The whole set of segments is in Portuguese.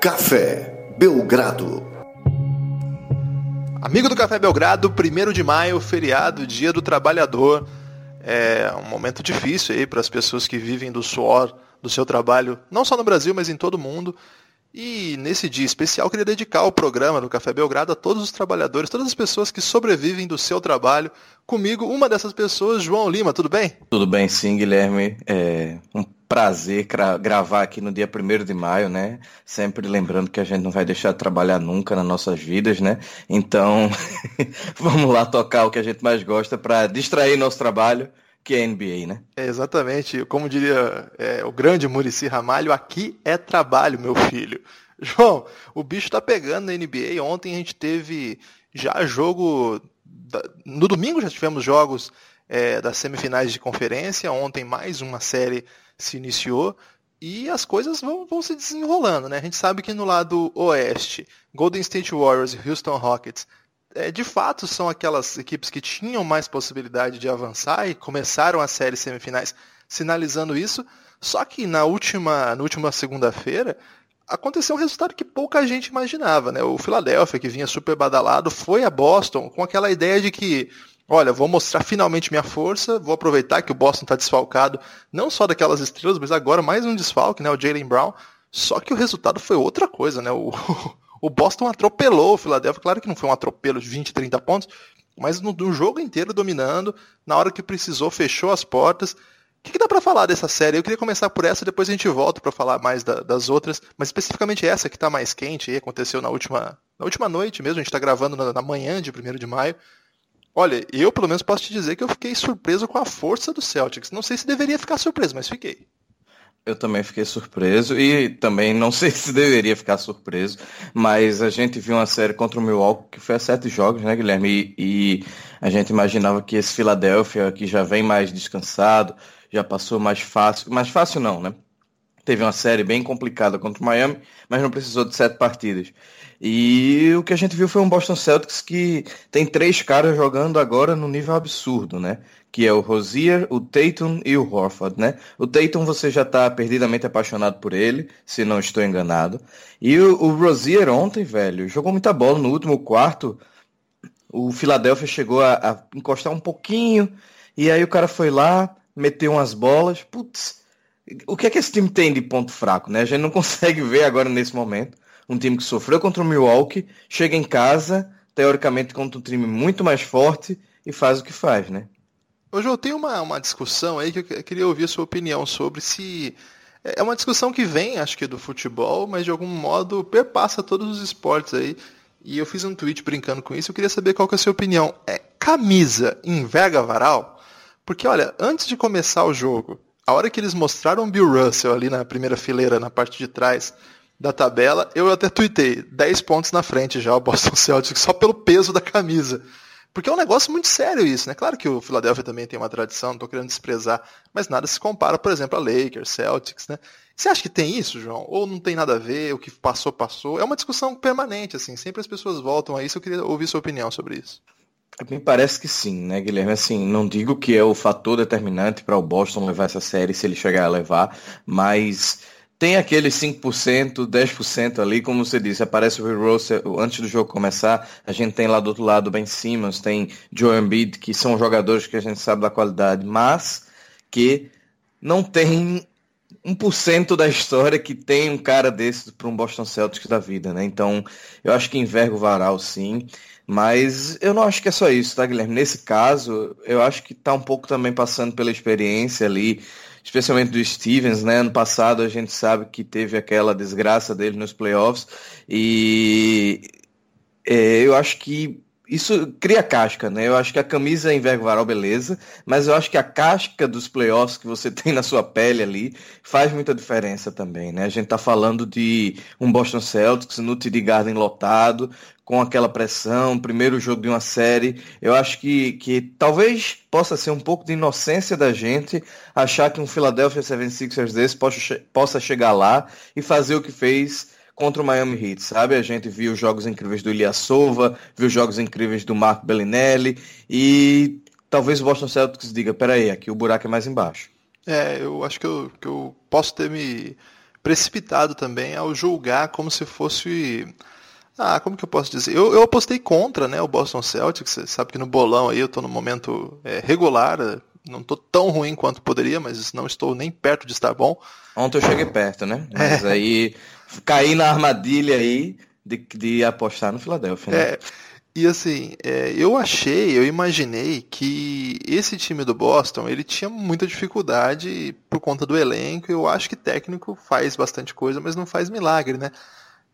Café Belgrado. Amigo do Café Belgrado, 1 de maio, feriado, Dia do Trabalhador. É um momento difícil aí para as pessoas que vivem do suor do seu trabalho, não só no Brasil, mas em todo o mundo. E nesse dia especial, queria dedicar o programa do Café Belgrado a todos os trabalhadores, todas as pessoas que sobrevivem do seu trabalho. Comigo, uma dessas pessoas, João Lima, tudo bem? Tudo bem, sim, Guilherme. É um prazer gravar aqui no dia 1 de maio, né? Sempre lembrando que a gente não vai deixar de trabalhar nunca nas nossas vidas, né? Então, vamos lá tocar o que a gente mais gosta para distrair nosso trabalho que é NBA, né? É, exatamente. Como diria é, o grande Murici Ramalho, aqui é trabalho, meu filho. João, o bicho tá pegando na NBA. Ontem a gente teve já jogo. Da... No domingo já tivemos jogos é, das semifinais de conferência. Ontem mais uma série se iniciou. E as coisas vão, vão se desenrolando, né? A gente sabe que no lado oeste, Golden State Warriors e Houston Rockets é, de fato são aquelas equipes que tinham mais possibilidade de avançar e começaram a série semifinais sinalizando isso. Só que na última, na última segunda-feira aconteceu um resultado que pouca gente imaginava, né? O Philadelphia, que vinha super badalado, foi a Boston com aquela ideia de que, olha, vou mostrar finalmente minha força, vou aproveitar que o Boston está desfalcado, não só daquelas estrelas, mas agora mais um desfalque, né? O Jalen Brown. Só que o resultado foi outra coisa, né? O, O Boston atropelou o Philadelphia. Claro que não foi um atropelo de 20, 30 pontos, mas no, no jogo inteiro dominando. Na hora que precisou, fechou as portas. O que, que dá para falar dessa série? Eu queria começar por essa, depois a gente volta para falar mais da, das outras, mas especificamente essa que está mais quente, aí, aconteceu na última, na última noite mesmo, a gente está gravando na, na, manhã de 1 de maio. Olha, eu pelo menos posso te dizer que eu fiquei surpreso com a força do Celtics. Não sei se deveria ficar surpreso, mas fiquei. Eu também fiquei surpreso e também não sei se deveria ficar surpreso, mas a gente viu uma série contra o Milwaukee que foi a sete jogos, né, Guilherme? E, e a gente imaginava que esse Philadelphia, que já vem mais descansado, já passou mais fácil, mais fácil não, né? Teve uma série bem complicada contra o Miami, mas não precisou de sete partidas. E o que a gente viu foi um Boston Celtics que tem três caras jogando agora no nível absurdo, né? Que é o Rosier, o Tatum e o Horford, né? O Tatum você já está perdidamente apaixonado por ele, se não estou enganado. E o, o Rosier ontem, velho, jogou muita bola no último quarto. O Philadelphia chegou a, a encostar um pouquinho, e aí o cara foi lá, meteu umas bolas. Putz, o que é que esse time tem de ponto fraco, né? A gente não consegue ver agora nesse momento um time que sofreu contra o Milwaukee, chega em casa, teoricamente contra um time muito mais forte e faz o que faz, né? Hoje eu tenho uma, uma discussão aí que eu queria ouvir a sua opinião sobre se. É uma discussão que vem, acho que, do futebol, mas de algum modo perpassa todos os esportes aí. E eu fiz um tweet brincando com isso, eu queria saber qual que é a sua opinião. É camisa enverga varal? Porque, olha, antes de começar o jogo, a hora que eles mostraram o Bill Russell ali na primeira fileira, na parte de trás, da tabela, eu até tuitei 10 pontos na frente já o Boston Celtics, só pelo peso da camisa. Porque é um negócio muito sério isso, né? Claro que o Philadelphia também tem uma tradição, não estou querendo desprezar, mas nada se compara, por exemplo, a Lakers, Celtics, né? Você acha que tem isso, João? Ou não tem nada a ver, o que passou, passou? É uma discussão permanente, assim, sempre as pessoas voltam a isso, eu queria ouvir sua opinião sobre isso. Me parece que sim, né, Guilherme? Assim, não digo que é o fator determinante para o Boston levar essa série se ele chegar a levar, mas tem aqueles 5%, 10% ali, como você disse, aparece o Will Russell antes do jogo começar, a gente tem lá do outro lado Ben Simmons, tem Joe Embiid, que são jogadores que a gente sabe da qualidade, mas que não tem 1% da história que tem um cara desse para um Boston Celtics da vida, né? Então, eu acho que enverga o varal sim, mas eu não acho que é só isso, tá, Guilherme? Nesse caso, eu acho que tá um pouco também passando pela experiência ali, especialmente do Stevens, né? Ano passado a gente sabe que teve aquela desgraça dele nos playoffs e é, eu acho que isso cria casca, né? Eu acho que a camisa enverga varal, beleza, mas eu acho que a casca dos playoffs que você tem na sua pele ali faz muita diferença também, né? A gente tá falando de um Boston Celtics no TD Garden lotado, com aquela pressão, primeiro jogo de uma série. Eu acho que, que talvez possa ser um pouco de inocência da gente achar que um Philadelphia 76ers desse possa, possa chegar lá e fazer o que fez contra o Miami Heat, sabe? A gente viu jogos incríveis do Ilyasova, viu jogos incríveis do Marco Bellinelli e talvez o Boston Celtics diga, peraí, aqui o buraco é mais embaixo. É, eu acho que eu, que eu posso ter me, precipitado também ao julgar como se fosse. Ah, como que eu posso dizer? Eu, eu apostei contra né, o Boston Celtics. Você sabe que no bolão aí eu estou no momento é, regular. Não estou tão ruim quanto poderia, mas não estou nem perto de estar bom. Ontem eu cheguei perto, né? Mas é. aí caí na armadilha aí de, de apostar no Philadelphia. Né? É. E assim, é, eu achei, eu imaginei que esse time do Boston, ele tinha muita dificuldade por conta do elenco. Eu acho que técnico faz bastante coisa, mas não faz milagre, né?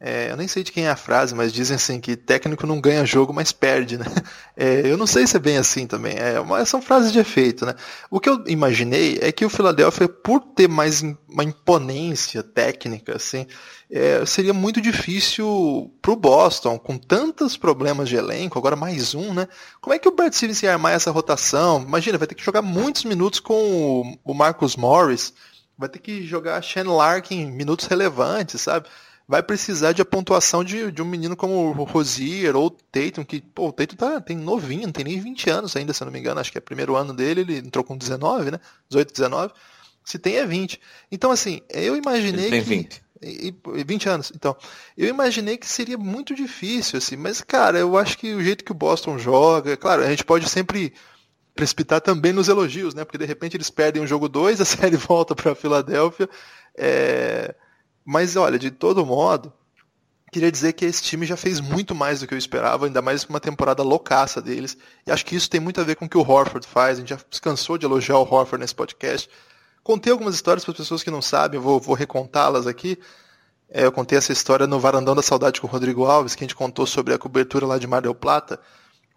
É, eu nem sei de quem é a frase, mas dizem assim que técnico não ganha jogo, mas perde, né? É, eu não sei se é bem assim também. É, são frases de efeito, né? O que eu imaginei é que o Philadelphia, por ter mais uma imponência técnica, assim, é, seria muito difícil para o Boston, com tantos problemas de elenco, agora mais um, né? Como é que o Brad Stevens ia armar essa rotação? Imagina, vai ter que jogar muitos minutos com o Marcus Morris, vai ter que jogar Shane Larkin minutos relevantes, sabe? Vai precisar de a pontuação de, de um menino como o Rosier ou o Tatum, que, pô, o Tatum tá, tem novinho, não tem nem 20 anos ainda, se eu não me engano, acho que é o primeiro ano dele, ele entrou com 19, né? 18, 19. Se tem é 20. Então, assim, eu imaginei ele tem que... 20. E, 20 anos, então. Eu imaginei que seria muito difícil, assim, mas, cara, eu acho que o jeito que o Boston joga, claro, a gente pode sempre precipitar também nos elogios, né? Porque de repente eles perdem o jogo 2, a série volta para Filadélfia. É... Mas olha, de todo modo, queria dizer que esse time já fez muito mais do que eu esperava, ainda mais uma temporada loucaça deles. E acho que isso tem muito a ver com o que o Horford faz. A gente já cansou de elogiar o Horford nesse podcast. Contei algumas histórias para as pessoas que não sabem, vou, vou recontá-las aqui. É, eu contei essa história no Varandão da Saudade com o Rodrigo Alves, que a gente contou sobre a cobertura lá de Mar del Plata.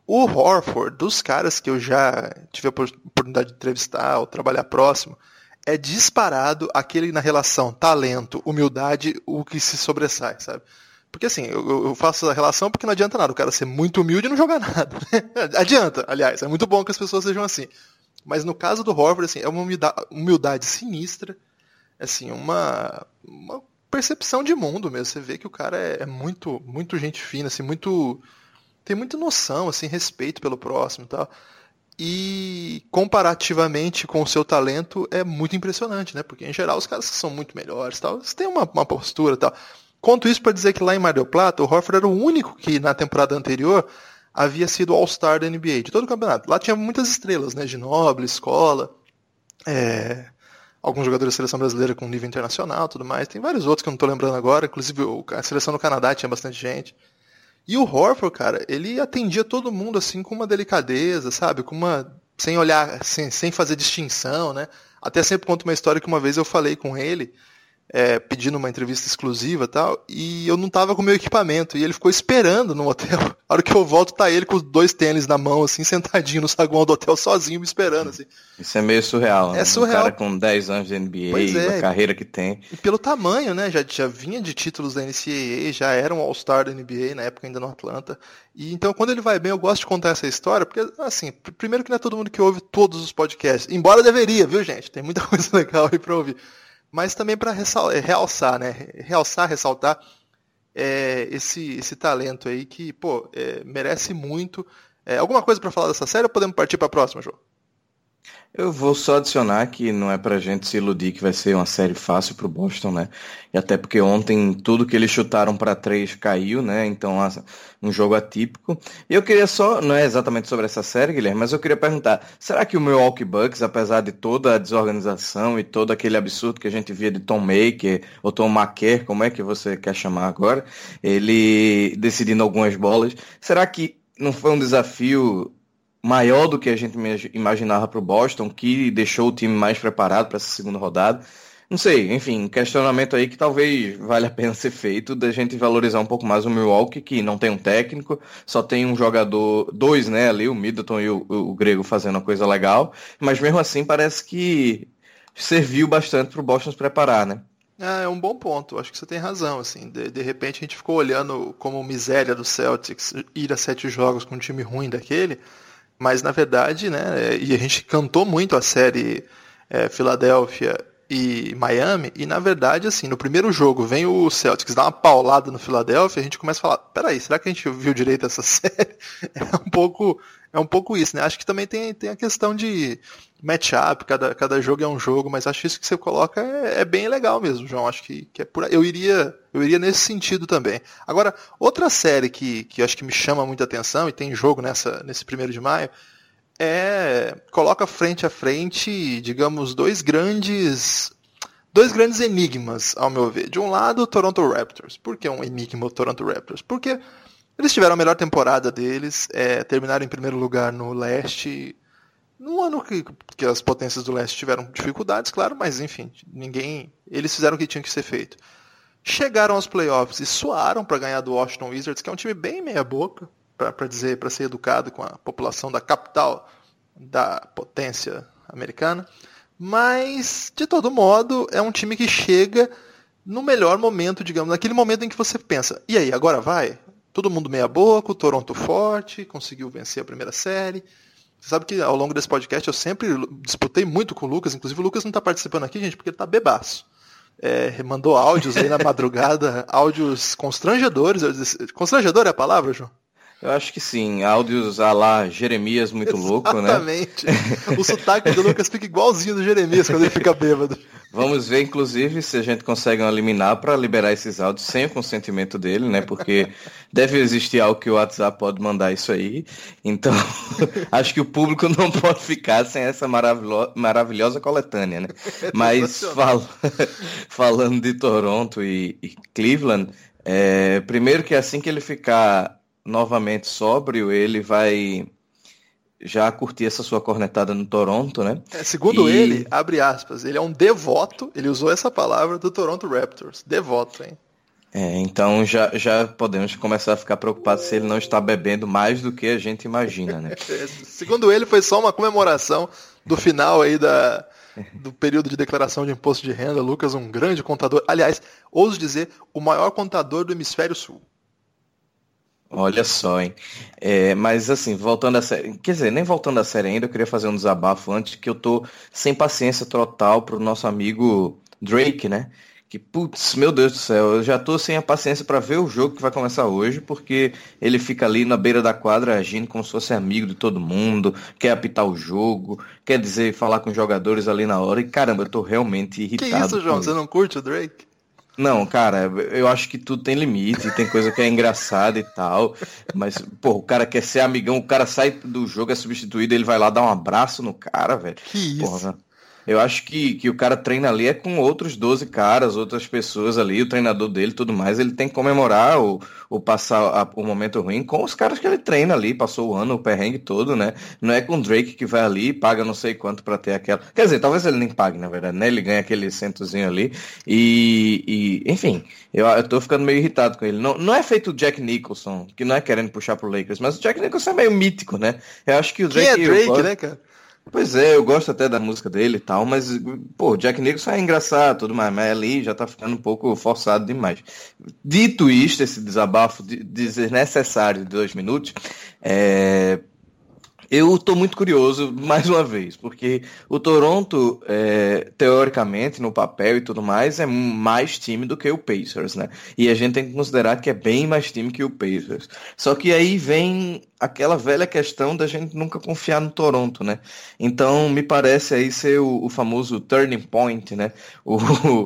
O Horford, dos caras que eu já tive a oportunidade de entrevistar ou trabalhar próximo, é disparado aquele na relação talento, humildade, o que se sobressai, sabe? Porque assim, eu, eu faço a relação porque não adianta nada o cara ser muito humilde e não jogar nada. adianta, aliás, é muito bom que as pessoas sejam assim. Mas no caso do Horford, assim, é uma humildade, humildade sinistra, assim, uma, uma percepção de mundo mesmo. Você vê que o cara é, é muito, muito gente fina, assim, muito tem muita noção, assim, respeito pelo próximo e tal e comparativamente com o seu talento é muito impressionante, né? Porque em geral os caras são muito melhores, tal, eles têm uma, uma postura, tal. Conto isso para dizer que lá em Mar del Plata, o Horford era o único que na temporada anterior havia sido All-Star da NBA, de todo o campeonato. Lá tinha muitas estrelas, né? Noble, Escola, é, alguns jogadores da seleção brasileira com nível internacional, tudo mais. Tem vários outros que eu não estou lembrando agora, inclusive a seleção do Canadá tinha bastante gente. E o Horford, cara, ele atendia todo mundo assim com uma delicadeza, sabe? Com uma sem olhar, sem, sem fazer distinção, né? Até sempre conto uma história que uma vez eu falei com ele é, pedindo uma entrevista exclusiva e tal, e eu não tava com meu equipamento, e ele ficou esperando no hotel. A hora que eu volto, tá ele com os dois tênis na mão, assim, sentadinho no saguão do hotel, sozinho, me esperando, assim. Isso é meio surreal, né? É surreal. Um cara com 10 anos de NBA, é. a carreira que tem. E pelo tamanho, né? Já, já vinha de títulos da NCAA, já era um All-Star da NBA, na época ainda no Atlanta. E então, quando ele vai bem, eu gosto de contar essa história, porque, assim, primeiro que não é todo mundo que ouve todos os podcasts, embora deveria, viu, gente? Tem muita coisa legal aí pra ouvir mas também para é, realçar, né? Realçar, ressaltar é, esse, esse talento aí que, pô, é, merece muito. É, alguma coisa para falar dessa série ou podemos partir para a próxima, João? Eu vou só adicionar que não é pra gente se iludir que vai ser uma série fácil pro Boston, né? E até porque ontem tudo que eles chutaram para três caiu, né? Então um jogo atípico. E eu queria só, não é exatamente sobre essa série, Guilherme, mas eu queria perguntar, será que o Milwaukee Bucks, apesar de toda a desorganização e todo aquele absurdo que a gente via de Tom Maker ou Tom Maker, como é que você quer chamar agora, ele decidindo algumas bolas, será que não foi um desafio maior do que a gente imaginava para o Boston, que deixou o time mais preparado para essa segunda rodada. Não sei, enfim, questionamento aí que talvez valha a pena ser feito da gente valorizar um pouco mais o Milwaukee, que não tem um técnico, só tem um jogador, dois, né, ali, o Middleton e o, o Grego fazendo uma coisa legal, mas mesmo assim parece que serviu bastante para o Boston se preparar, né? Ah, é um bom ponto, acho que você tem razão, assim, de, de repente a gente ficou olhando como miséria do Celtics ir a sete jogos com um time ruim daquele, mas na verdade, né, e a gente cantou muito a série é, Filadélfia e Miami, e na verdade, assim, no primeiro jogo vem o Celtics dar uma paulada no Philadelphia, a gente começa a falar, peraí, será que a gente viu direito essa série? É um pouco, é um pouco isso, né? Acho que também tem, tem a questão de matchup, cada, cada jogo é um jogo, mas acho que isso que você coloca é, é bem legal mesmo, João. Acho que, que é por eu iria eu iria nesse sentido também. Agora, outra série que, que acho que me chama muita atenção, e tem jogo nessa, nesse primeiro de maio, é coloca frente a frente, digamos, dois grandes dois grandes enigmas, ao meu ver. De um lado, o Toronto Raptors. Por que um enigma o Toronto Raptors? Porque eles tiveram a melhor temporada deles, é, terminaram em primeiro lugar no leste, no ano que, que as potências do leste tiveram dificuldades, claro, mas enfim, ninguém. Eles fizeram o que tinha que ser feito. Chegaram aos playoffs e suaram para ganhar do Washington Wizards, que é um time bem meia boca, para dizer, para ser educado com a população da capital da potência americana. Mas, de todo modo, é um time que chega no melhor momento, digamos, naquele momento em que você pensa, e aí, agora vai? Todo mundo meia boca, o Toronto forte, conseguiu vencer a primeira série. Você sabe que ao longo desse podcast eu sempre disputei muito com o Lucas, inclusive o Lucas não está participando aqui, gente, porque ele está bebaço. É, mandou áudios aí na madrugada, áudios constrangedores. Constrangedor é a palavra, João? Eu acho que sim. Áudios a lá Jeremias muito Exatamente. louco, né? Exatamente. O sotaque do Lucas fica igualzinho do Jeremias quando ele fica bêbado. Vamos ver, inclusive, se a gente consegue uma liminar para liberar esses áudios sem o consentimento dele, né? Porque deve existir algo que o WhatsApp pode mandar isso aí. Então, acho que o público não pode ficar sem essa maravilho maravilhosa coletânea, né? Mas fal falando de Toronto e, e Cleveland, é, primeiro que assim que ele ficar novamente sóbrio, ele vai já curtir essa sua cornetada no Toronto, né? É, segundo e... ele, abre aspas, ele é um devoto, ele usou essa palavra do Toronto Raptors. Devoto, hein? É, então já, já podemos começar a ficar preocupados se ele não está bebendo mais do que a gente imagina, né? segundo ele, foi só uma comemoração do final aí da, do período de declaração de imposto de renda. Lucas, um grande contador. Aliás, ouso dizer, o maior contador do hemisfério sul. Olha só, hein? É, mas assim, voltando à série. Quer dizer, nem voltando à série ainda, eu queria fazer um desabafo antes, que eu tô sem paciência total pro nosso amigo Drake, né? Que, putz, meu Deus do céu, eu já tô sem a paciência para ver o jogo que vai começar hoje, porque ele fica ali na beira da quadra agindo como se fosse amigo de todo mundo, quer apitar o jogo, quer dizer, falar com os jogadores ali na hora, e caramba, eu tô realmente irritado. Que isso, João? Você não curte o Drake? Não, cara, eu acho que tudo tem limite, tem coisa que é engraçada e tal, mas, pô, o cara quer ser amigão, o cara sai do jogo, é substituído, ele vai lá dar um abraço no cara, velho. Que isso? Porra, eu acho que, que o cara treina ali é com outros 12 caras, outras pessoas ali, o treinador dele tudo mais. Ele tem que comemorar ou, ou passar a, o momento ruim com os caras que ele treina ali, passou o ano, o perrengue todo, né? Não é com o Drake que vai ali e paga não sei quanto para ter aquela. Quer dizer, talvez ele nem pague, na verdade, né? Ele ganha aquele centozinho ali. E, e enfim, eu, eu tô ficando meio irritado com ele. Não, não é feito o Jack Nicholson, que não é querendo puxar pro Lakers, mas o Jack Nicholson é meio mítico, né? Eu acho que o Drake. Quem é Drake, né, cara? Pois é, eu gosto até da música dele e tal, mas, pô, Jack Nicholson é engraçado, tudo mais, mas ali já tá ficando um pouco forçado demais. Dito isto, esse desabafo desnecessário de dois minutos, é, eu estou muito curioso, mais uma vez, porque o Toronto, é, teoricamente, no papel e tudo mais, é mais time do que o Pacers, né? E a gente tem que considerar que é bem mais time que o Pacers. Só que aí vem aquela velha questão da gente nunca confiar no Toronto, né? Então, me parece aí ser o, o famoso turning point, né? O,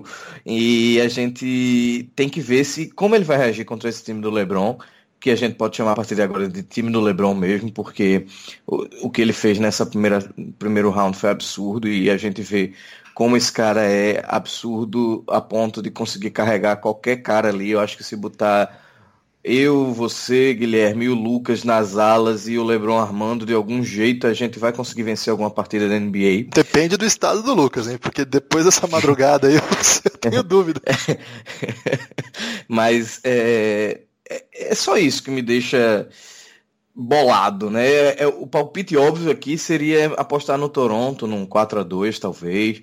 e a gente tem que ver se como ele vai reagir contra esse time do LeBron que a gente pode chamar a partir de agora de time do LeBron mesmo, porque o, o que ele fez nessa primeira primeiro round foi absurdo e a gente vê como esse cara é absurdo a ponto de conseguir carregar qualquer cara ali. Eu acho que se botar eu, você, Guilherme e o Lucas nas alas e o LeBron armando de algum jeito, a gente vai conseguir vencer alguma partida da NBA. Depende do estado do Lucas, hein? Porque depois dessa madrugada aí eu tenho dúvida. Mas é, é, é só isso que me deixa bolado, né? É, é, o palpite óbvio aqui seria apostar no Toronto, num 4 a 2 talvez,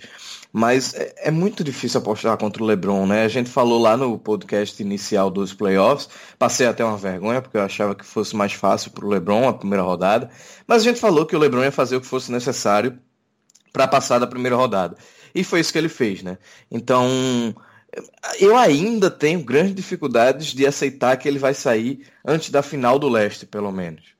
mas é, é, muito difícil apostar contra o LeBron, né? A gente falou lá no podcast inicial dos playoffs, passei até uma vergonha porque eu achava que fosse mais fácil para o LeBron a primeira rodada, mas a gente falou que o LeBron ia fazer o que fosse necessário para passar da primeira rodada. E foi isso que ele fez, né? Então, eu ainda tenho grandes dificuldades de aceitar que ele vai sair antes da final do leste, pelo menos.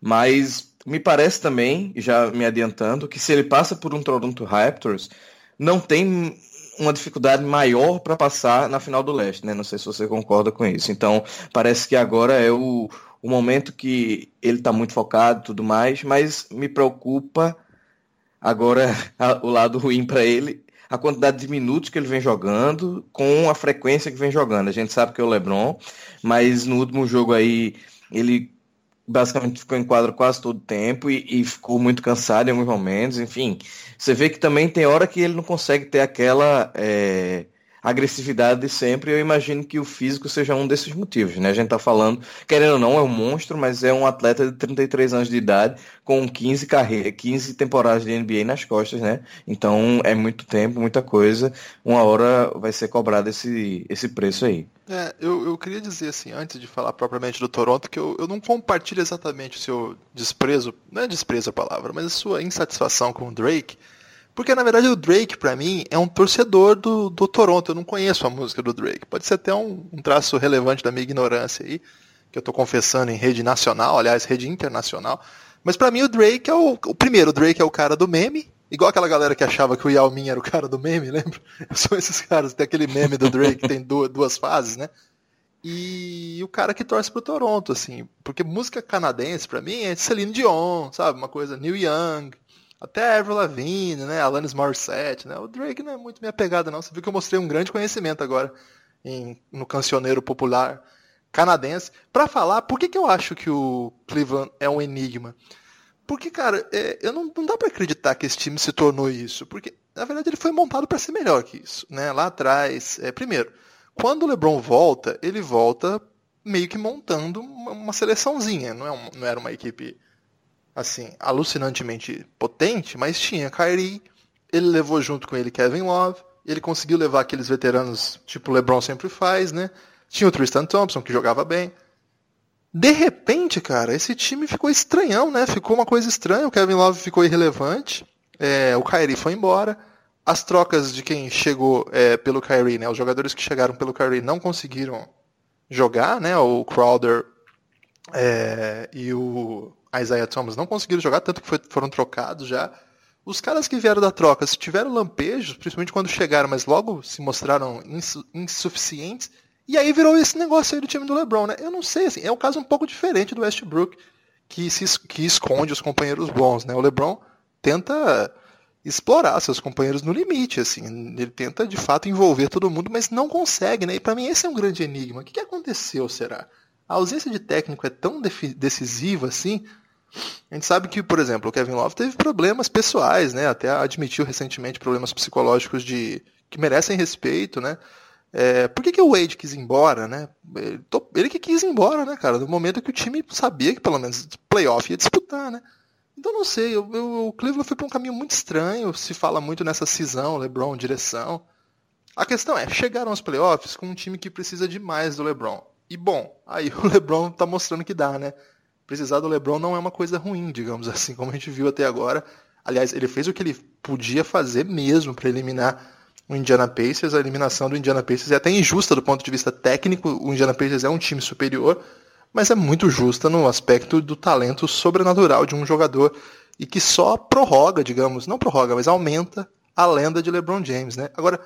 Mas me parece também, já me adiantando, que se ele passa por um Toronto Raptors, não tem uma dificuldade maior para passar na final do leste, né? Não sei se você concorda com isso. Então, parece que agora é o, o momento que ele está muito focado e tudo mais, mas me preocupa agora o lado ruim para ele a quantidade de minutos que ele vem jogando com a frequência que vem jogando. A gente sabe que é o LeBron, mas no último jogo aí ele basicamente ficou em quadro quase todo o tempo e, e, ficou muito cansado em alguns momentos. Enfim, você vê que também tem hora que ele não consegue ter aquela é, agressividade de sempre. Eu imagino que o físico seja um desses motivos, né? A gente tá falando, querendo ou não, é um monstro, mas é um atleta de 33 anos de idade com 15 carreiras, 15 temporadas de NBA nas costas, né? Então é muito tempo, muita coisa. Uma hora vai ser cobrado esse, esse preço aí. É, eu, eu queria dizer assim, antes de falar propriamente do Toronto, que eu, eu não compartilho exatamente o seu desprezo, não é desprezo a palavra, mas a sua insatisfação com o Drake porque na verdade o Drake, para mim, é um torcedor do, do Toronto. Eu não conheço a música do Drake. Pode ser até um, um traço relevante da minha ignorância aí, que eu tô confessando em rede nacional, aliás, rede internacional. Mas para mim o Drake é o, o. Primeiro, o Drake é o cara do meme. Igual aquela galera que achava que o Yao Ming era o cara do meme, lembra? São esses caras, tem aquele meme do Drake que tem duas, duas fases, né? E o cara que torce pro Toronto, assim. Porque música canadense, para mim, é Celine Dion, sabe? Uma coisa Neil Young, até Avril Lavigne, né? Alanis Morissette, né? O Drake não é muito minha pegada, não. Você viu que eu mostrei um grande conhecimento agora em, no cancioneiro popular canadense para falar por que, que eu acho que o Cleveland é um enigma. Porque, cara, é, eu não, não dá para acreditar que esse time se tornou isso. Porque, na verdade, ele foi montado para ser melhor que isso. Né? Lá atrás, é, primeiro, quando o LeBron volta, ele volta meio que montando uma, uma seleçãozinha. Não, é um, não era uma equipe assim, alucinantemente potente, mas tinha Kyrie, ele levou junto com ele Kevin Love, ele conseguiu levar aqueles veteranos, tipo o LeBron sempre faz, né? Tinha o Tristan Thompson, que jogava bem. De repente, cara, esse time ficou estranhão, né? Ficou uma coisa estranha, o Kevin Love ficou irrelevante, é, o Kyrie foi embora, as trocas de quem chegou é, pelo Kyrie, né? Os jogadores que chegaram pelo Kyrie não conseguiram jogar, né? O Crowder é, e o Isaiah Thomas não conseguiram jogar, tanto que foi, foram trocados já. Os caras que vieram da troca, se tiveram lampejos, principalmente quando chegaram, mas logo se mostraram insu insuficientes, e aí virou esse negócio aí do time do LeBron, né? Eu não sei, assim, é um caso um pouco diferente do Westbrook, que, se, que esconde os companheiros bons, né? O LeBron tenta explorar seus companheiros no limite, assim, ele tenta de fato envolver todo mundo, mas não consegue, né? E para mim esse é um grande enigma. O que, que aconteceu, será? A ausência de técnico é tão decisiva assim. A gente sabe que, por exemplo, o Kevin Love teve problemas pessoais, né? Até admitiu recentemente problemas psicológicos de que merecem respeito, né? É, por que, que o Wade quis ir embora, né? Ele, ele, que quis ir embora, né, cara? No momento que o time sabia que pelo menos playoff ia disputar, né? Então não sei, eu, eu, o Cleveland foi para um caminho muito estranho. Se fala muito nessa cisão, LeBron, direção. A questão é, chegaram aos playoffs com um time que precisa demais do LeBron. E bom, aí o LeBron tá mostrando que dá, né? Precisar do LeBron não é uma coisa ruim, digamos assim, como a gente viu até agora. Aliás, ele fez o que ele podia fazer mesmo para eliminar o Indiana Pacers. A eliminação do Indiana Pacers é até injusta do ponto de vista técnico. O Indiana Pacers é um time superior, mas é muito justa no aspecto do talento sobrenatural de um jogador e que só prorroga, digamos, não prorroga, mas aumenta a lenda de LeBron James, né? Agora,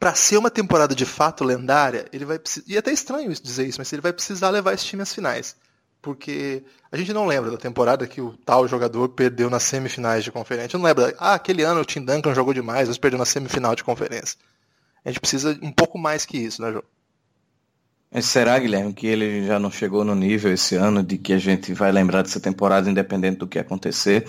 para ser uma temporada de fato lendária, ele vai precisar. E é até estranho dizer isso, mas ele vai precisar levar esse time às finais. Porque a gente não lembra da temporada que o tal jogador perdeu nas semifinais de conferência. Não lembra, ah, aquele ano o Tim Duncan jogou demais, mas perdeu na semifinal de conferência. A gente precisa um pouco mais que isso, né, João? Será, Guilherme, que ele já não chegou no nível esse ano de que a gente vai lembrar dessa temporada independente do que acontecer?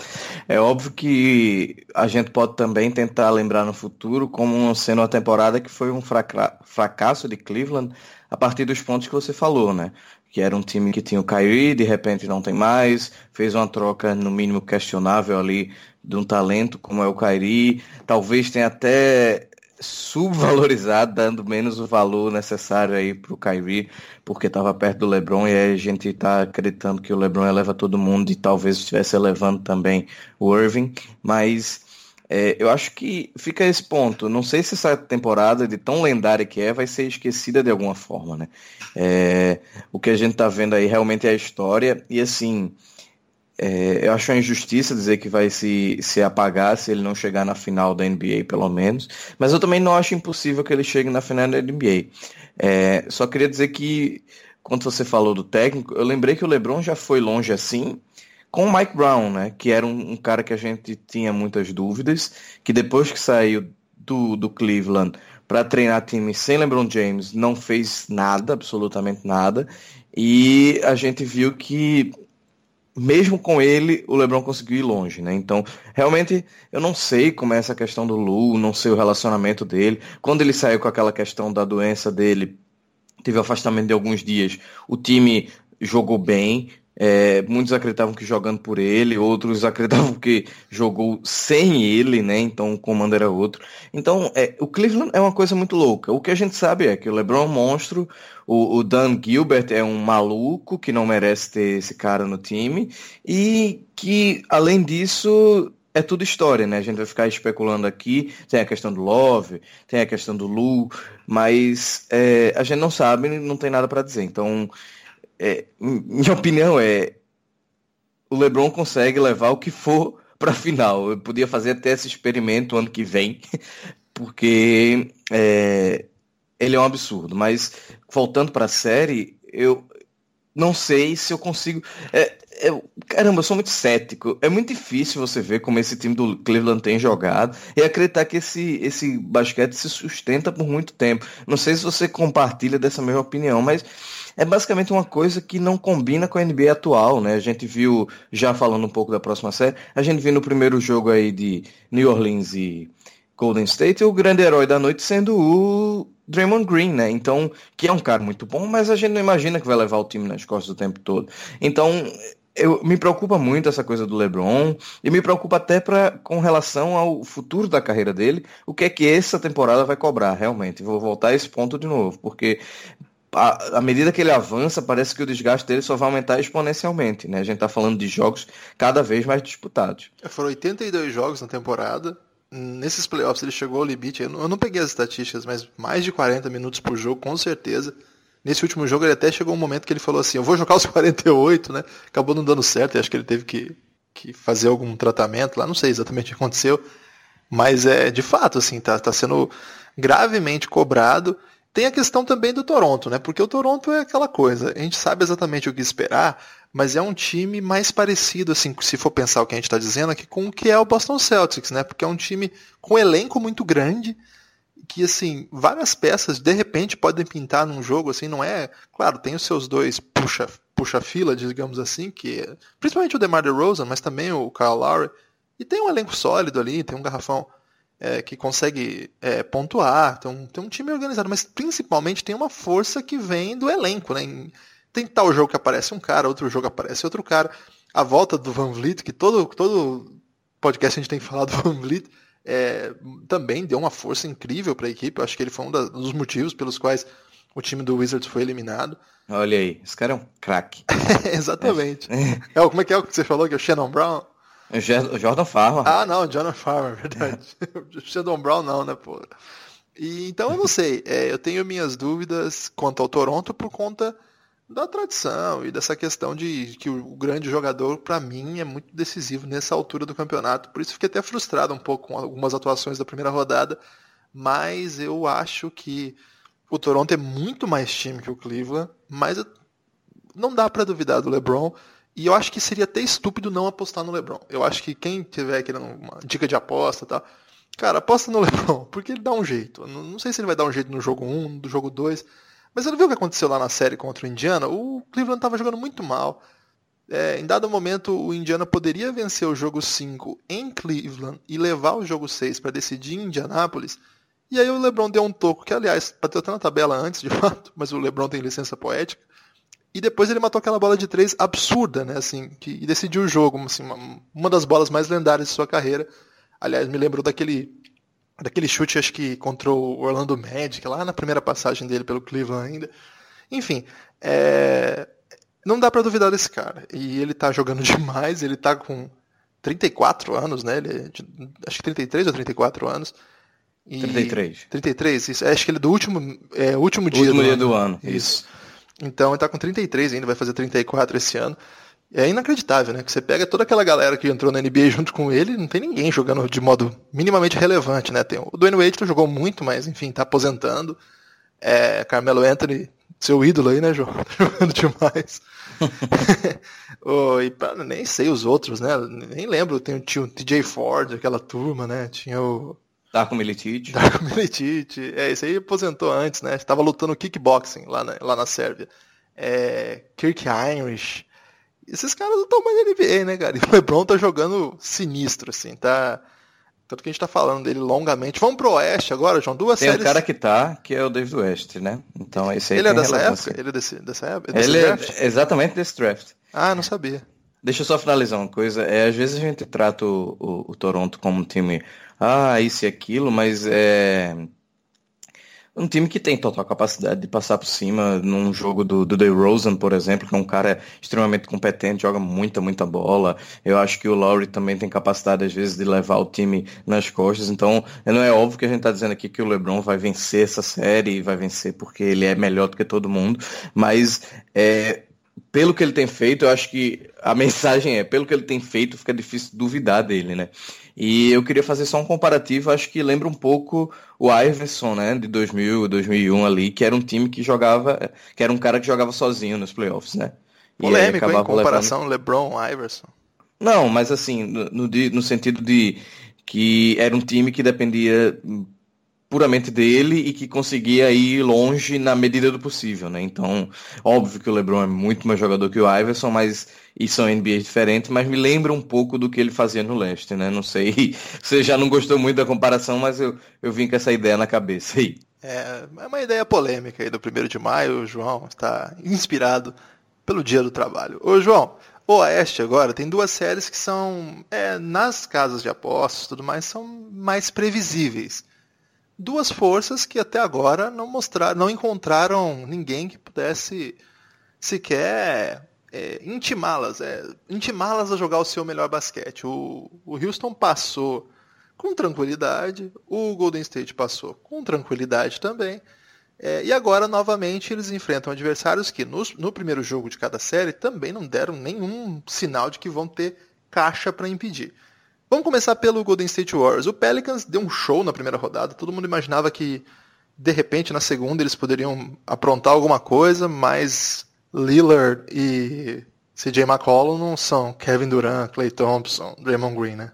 É óbvio que a gente pode também tentar lembrar no futuro como sendo uma temporada que foi um fracasso de Cleveland a partir dos pontos que você falou, né? Que era um time que tinha o Kyrie, de repente não tem mais, fez uma troca no mínimo questionável ali de um talento como é o Kyrie, talvez tenha até subvalorizado, dando menos o valor necessário aí pro Kyrie, porque estava perto do LeBron e a gente está acreditando que o LeBron eleva todo mundo e talvez estivesse elevando também o Irving, mas É, eu acho que fica esse ponto. Não sei se essa temporada, de tão lendária que é, vai ser esquecida de alguma forma, né? É, o que a gente tá vendo aí realmente é a história. E assim, é, eu acho uma injustiça dizer que vai se, se apagar se ele não chegar na final da NBA, pelo menos. Mas eu também não acho impossível que ele chegue na final da NBA. É, só queria dizer que, quando você falou do técnico, eu lembrei que o LeBron já foi longe assim com o Mike Brown, né? Que era um, um, cara que a gente tinha muitas dúvidas, que depois que saiu do, do Cleveland para treinar time sem LeBron James, não fez nada, absolutamente nada. E a gente viu que mesmo com ele, o LeBron conseguiu ir longe, né? Então, realmente, eu não sei como é essa questão do Lu, não sei o relacionamento dele. Quando ele saiu com aquela questão da doença dele, teve afastamento de alguns dias, o time jogou bem, é, muitos acreditavam que jogando por ele, outros acreditavam que jogou sem ele, né? Então o comando era outro. Então é, o Cleveland é uma coisa muito louca. O que a gente sabe é que o LeBron é um monstro, o, o Dan Gilbert é um maluco que não merece ter esse cara no time e que além disso é tudo história, né? A gente vai ficar especulando aqui. Tem a questão do Love, tem a questão do Lu, mas é, a gente não sabe, não tem nada para dizer. Então é, minha opinião é o LeBron consegue levar o que for para final. Eu podia fazer até esse experimento ano que vem, porque é, ele é um absurdo. Mas voltando para a série, eu não sei se eu consigo. É, é, caramba, eu sou muito cético. É muito difícil você ver como esse time do Cleveland tem jogado e acreditar que esse, esse basquete se sustenta por muito tempo. Não sei se você compartilha dessa mesma opinião, mas é basicamente uma coisa que não combina com a NBA atual, né? A gente viu, já falando um pouco da próxima série, a gente viu no primeiro jogo aí de New Orleans e Golden State o grande herói da noite sendo o Draymond Green, né? Então, que é um cara muito bom, mas a gente não imagina que vai levar o time nas costas o tempo todo. Então, eu, me preocupa muito essa coisa do LeBron e me preocupa até pra, com relação ao futuro da carreira dele, o que é que essa temporada vai cobrar realmente. Vou voltar a esse ponto de novo, porque à medida que ele avança, parece que o desgaste dele só vai aumentar exponencialmente, né? A gente está falando de jogos cada vez mais disputados. É, foram 82 jogos na temporada. Nesses playoffs ele chegou ao limite. Eu não, eu não peguei as estatísticas, mas mais de 40 minutos por jogo, com certeza. Nesse último jogo ele até chegou um momento que ele falou assim, eu vou jogar os 48, né? Acabou não dando certo, e acho que ele teve que, que fazer algum tratamento lá, não sei exatamente o que aconteceu. Mas é de fato, assim, tá, tá sendo gravemente cobrado. Tem a questão também do Toronto, né? Porque o Toronto é aquela coisa, a gente sabe exatamente o que esperar, mas é um time mais parecido, assim, se for pensar o que a gente está dizendo aqui, com o que é o Boston Celtics, né? Porque é um time com um elenco muito grande, que, assim, várias peças, de repente, podem pintar num jogo, assim, não é... Claro, tem os seus dois puxa, puxa fila, digamos assim, que é, principalmente o DeMar DeRozan, mas também o Kyle Lowry, e tem um elenco sólido ali, tem um garrafão é, que consegue é, pontuar, tem um, tem um time organizado, mas principalmente tem uma força que vem do elenco, né? Tem tal jogo que aparece um cara, outro jogo aparece outro cara. A volta do Van Vliet, que todo, todo podcast a gente tem falado do Van Vliet, é, também deu uma força incrível para a equipe. Eu acho que ele foi um dos motivos pelos quais o time do Wizards foi eliminado. Olha aí, esse cara é um craque. Exatamente. É. é. como é que é o que você falou, que é o Shannon Brown? Jordan Farmer. Ah, não, Jordan Farmer, verdade. Shannon Brown não, né, pô. E, então eu não sei, é, eu tenho minhas dúvidas quanto ao Toronto por conta da tradição e dessa questão de que o, o grande jogador, para mim, é muito decisivo nessa altura do campeonato. Por isso fiquei até frustrado um pouco com algumas atuações da primeira rodada, mas eu acho que o Toronto é muito mais time que o Cleveland, mas não dá para duvidar do LeBron. E eu acho que seria até estúpido não apostar no LeBron. Eu acho que quem tiver querendo uma dica de aposta tal, cara, aposta no LeBron, porque ele dá um jeito. Não, não sei se ele vai dar um jeito no jogo 1, no jogo 2, mas você não viu o que aconteceu lá na série contra o Indiana? O Cleveland estava jogando muito mal. É, em dado momento, o Indiana poderia vencer o jogo 5 em Cleveland e levar o jogo 6 para decidir em Indianápolis. E aí o LeBron deu um toco, que aliás, bateu até na tabela antes, de fato, mas o LeBron tem licença poética. E depois ele matou aquela bola de três absurda, né? Assim, que, e decidiu o jogo, assim, uma, uma das bolas mais lendárias de sua carreira. Aliás, me lembrou daquele daquele chute, acho que contra o Orlando Magic, lá na primeira passagem dele pelo Cleveland ainda. Enfim, é... não dá para duvidar desse cara. E ele tá jogando demais, ele tá com 34 anos, né? Ele é de, acho que 33 ou 34 anos. E 33. 33, isso. Acho que ele é do último, é, último dia, último do, dia ano. do ano. Isso. isso. Então ele tá com 33 ainda, vai fazer 34 esse ano. É inacreditável, né? Que você pega toda aquela galera que entrou na NBA junto com ele, não tem ninguém jogando de modo minimamente relevante, né? Tem, o Dwayne Wade jogou muito, mas enfim, tá aposentando. É, Carmelo Anthony, seu ídolo aí, né, João? Tá jogando demais. oh, e nem sei os outros, né? Nem lembro. Tem, tinha o TJ Ford, aquela turma, né? Tinha o. Darko Milicic. Darko Milicic. É, esse aí aposentou antes, né? Estava lutando kickboxing lá na, lá na Sérvia. É, Kirk Heinrich. Esses caras não estão mais na NBA, né, cara? E o LeBron tá jogando sinistro, assim, tá. Tanto que a gente tá falando dele longamente. Vamos pro Oeste agora, João. Duas Tem séries. Tem um cara que tá, que é o David West, né? Então esse aí Ele é dessa época? Ele é desse, dessa época? Desse Ele draft? é exatamente desse draft. Ah, não sabia. Deixa eu só finalizar uma coisa. É, às vezes a gente trata o, o, o Toronto como um time, ah, isso e aquilo, mas é um time que tem total capacidade de passar por cima num jogo do, do DeRozan, por exemplo, que é um cara extremamente competente, joga muita, muita bola. Eu acho que o Lowry também tem capacidade, às vezes, de levar o time nas costas. Então, não é óbvio que a gente está dizendo aqui que o LeBron vai vencer essa série e vai vencer porque ele é melhor do que todo mundo, mas é, pelo que ele tem feito, eu acho que a mensagem é, pelo que ele tem feito, fica difícil duvidar dele, né? E eu queria fazer só um comparativo, acho que lembra um pouco o Iverson, né, de 2000, 2001 ali, que era um time que jogava, que era um cara que jogava sozinho nos playoffs, né? Polêmico, em comparação levando... LeBron, Iverson. Não, mas assim, no, no, no sentido de que era um time que dependia puramente dele e que conseguia ir longe na medida do possível, né? Então, óbvio que o LeBron é muito mais jogador que o Iverson, mas e são NBA diferentes, mas me lembra um pouco do que ele fazia no leste, né? Não sei, você já não gostou muito da comparação, mas eu, eu vim com essa ideia na cabeça aí. É, é uma ideia polêmica aí do primeiro de maio, o João está inspirado pelo dia do trabalho. Ô João, o Oeste agora tem duas séries que são, é, nas casas de apostas tudo mais, são mais previsíveis duas forças que até agora não mostraram, não encontraram ninguém que pudesse sequer é, intimá-las, é, intimá-las a jogar o seu melhor basquete. O, o Houston passou com tranquilidade, o Golden State passou com tranquilidade também. É, e agora, novamente, eles enfrentam adversários que no, no primeiro jogo de cada série também não deram nenhum sinal de que vão ter caixa para impedir. Vamos começar pelo Golden State Warriors. O Pelicans deu um show na primeira rodada. Todo mundo imaginava que, de repente, na segunda eles poderiam aprontar alguma coisa, mas Lillard e CJ McCollum não são Kevin Durant, Clay Thompson, Draymond Green, né?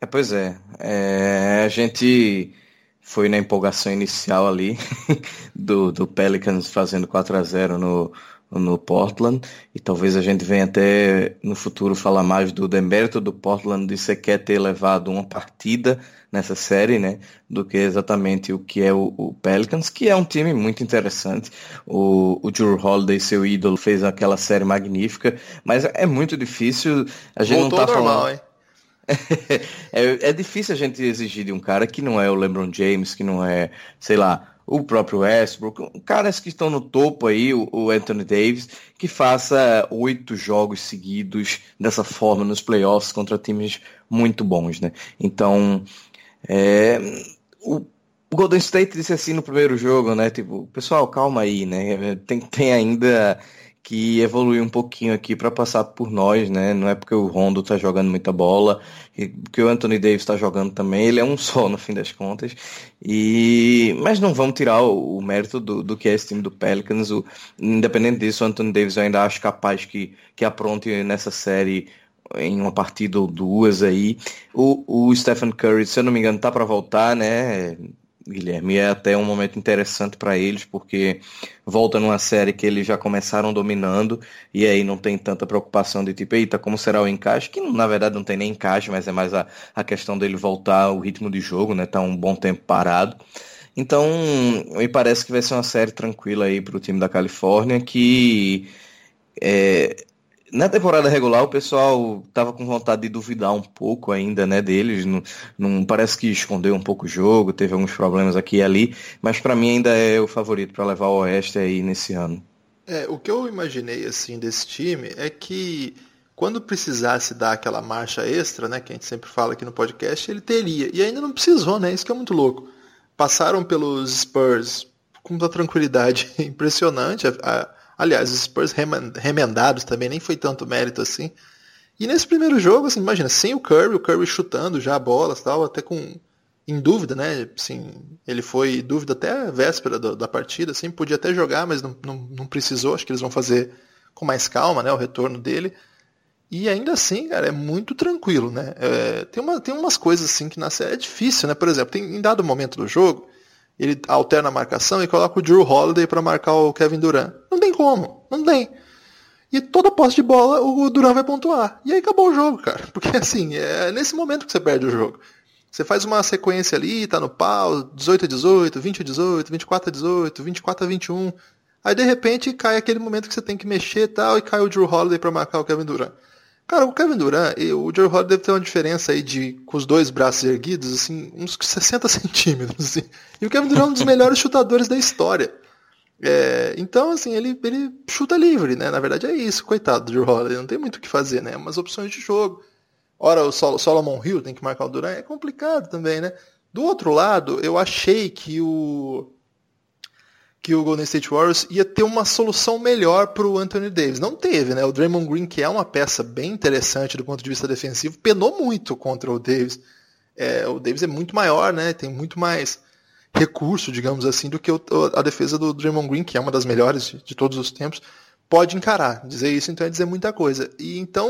É, pois é. é a gente foi na empolgação inicial ali do, do Pelicans fazendo 4 a 0 no, no Portland e talvez a gente venha até no futuro falar mais do demérito do Portland de sequer ter levado uma partida nessa série, né, do que exatamente o que é o, o Pelicans, que é um time muito interessante. O, o Drew Holiday, seu ídolo, fez aquela série magnífica, mas é muito difícil, a gente Voltou não tá normal, falando... Hein? é, é difícil a gente exigir de um cara que não é o LeBron James, que não é, sei lá, o próprio Westbrook, caras que estão no topo aí, o, Anthony Davis, que faça oito jogos seguidos dessa forma nos playoffs contra times muito bons, né? Então, é, o, o Golden State disse assim no primeiro jogo, né? Tipo, pessoal, calma aí, né? Tem, tem ainda que evoluir um pouquinho aqui para passar por nós, né? Não é porque o Rondo tá jogando muita bola, e porque o Anthony Davis está jogando também, ele é um só no fim das contas. E mas não vamos tirar o, o mérito do, do, que é esse time do Pelicans. O, independente disso, o Anthony Davis eu ainda acho capaz que, que apronte nessa série em uma partida ou duas aí. O, o Stephen Curry, se eu não me engano, tá para voltar, né? Guilherme, é até um momento interessante para eles, porque volta numa série que eles já começaram dominando, e aí não tem tanta preocupação de tipo, eita, como será o encaixe? Que na verdade não tem nem encaixe, mas é mais a, a questão dele voltar ao ritmo de jogo, né? Tá um bom tempo parado. Então, me parece que vai ser uma série tranquila aí para o time da Califórnia, que é, na temporada regular o pessoal tava com vontade de duvidar um pouco ainda, né, deles. Não, não parece que escondeu um pouco o jogo, teve alguns problemas aqui e ali, mas para mim ainda é o favorito para levar o Oeste aí nesse ano. É, o que eu imaginei assim desse time é que quando precisasse dar aquela marcha extra, né, que a gente sempre fala aqui no podcast, ele teria. E ainda não precisou, né? Isso que é muito louco. Passaram pelos Spurs com uma tranquilidade impressionante. Aliás, os Spurs remendados também nem foi tanto mérito assim. E nesse primeiro jogo, assim, imagina, sem o Curry, o Curry chutando já bolas tal, até com em dúvida, né? Assim, ele foi dúvida até a véspera do, da partida, assim, podia até jogar, mas não, não, não, precisou. Acho que eles vão fazer com mais calma, né? O retorno dele. E ainda assim, cara, é muito tranquilo, né? É, tem, uma, tem umas coisas assim que na série é difícil, né? Por exemplo, tem, em dado momento do jogo, ele alterna a marcação e coloca o Drew Holiday para marcar o Kevin Durant. Não tem como, não tem. E toda posse de bola o Durant vai pontuar. E aí acabou o jogo, cara. Porque assim, é nesse momento que você perde o jogo. Você faz uma sequência ali, tá no pau, 18 a 18, 20 a 18, 24 a 18, 24 a 21. Aí de repente cai aquele momento que você tem que mexer e tal, e cai o Drew Holiday para marcar o Kevin Durant. Cara, o Kevin Durant e o Drew Holiday deve ter uma diferença aí de, com os dois braços erguidos, assim, uns 60 centímetros. Assim. E o Kevin Durant é um dos melhores chutadores da história. É, então, assim, ele, ele chuta livre, né? Na verdade é isso, coitado do Drew Holiday, não tem muito o que fazer, né? Umas opções de jogo. Ora, o Sol Solomon Hill tem que marcar o Durant, é complicado também, né? Do outro lado, eu achei que o que o Golden State Warriors ia ter uma solução melhor para o Anthony Davis. Não teve, né? O Draymond Green, que é uma peça bem interessante do ponto de vista defensivo, penou muito contra o Davis. É, o Davis é muito maior, né? Tem muito mais recurso, digamos assim, do que a defesa do Draymond Green, que é uma das melhores de, todos os tempos pode encarar. Dizer isso então é dizer muita coisa. E então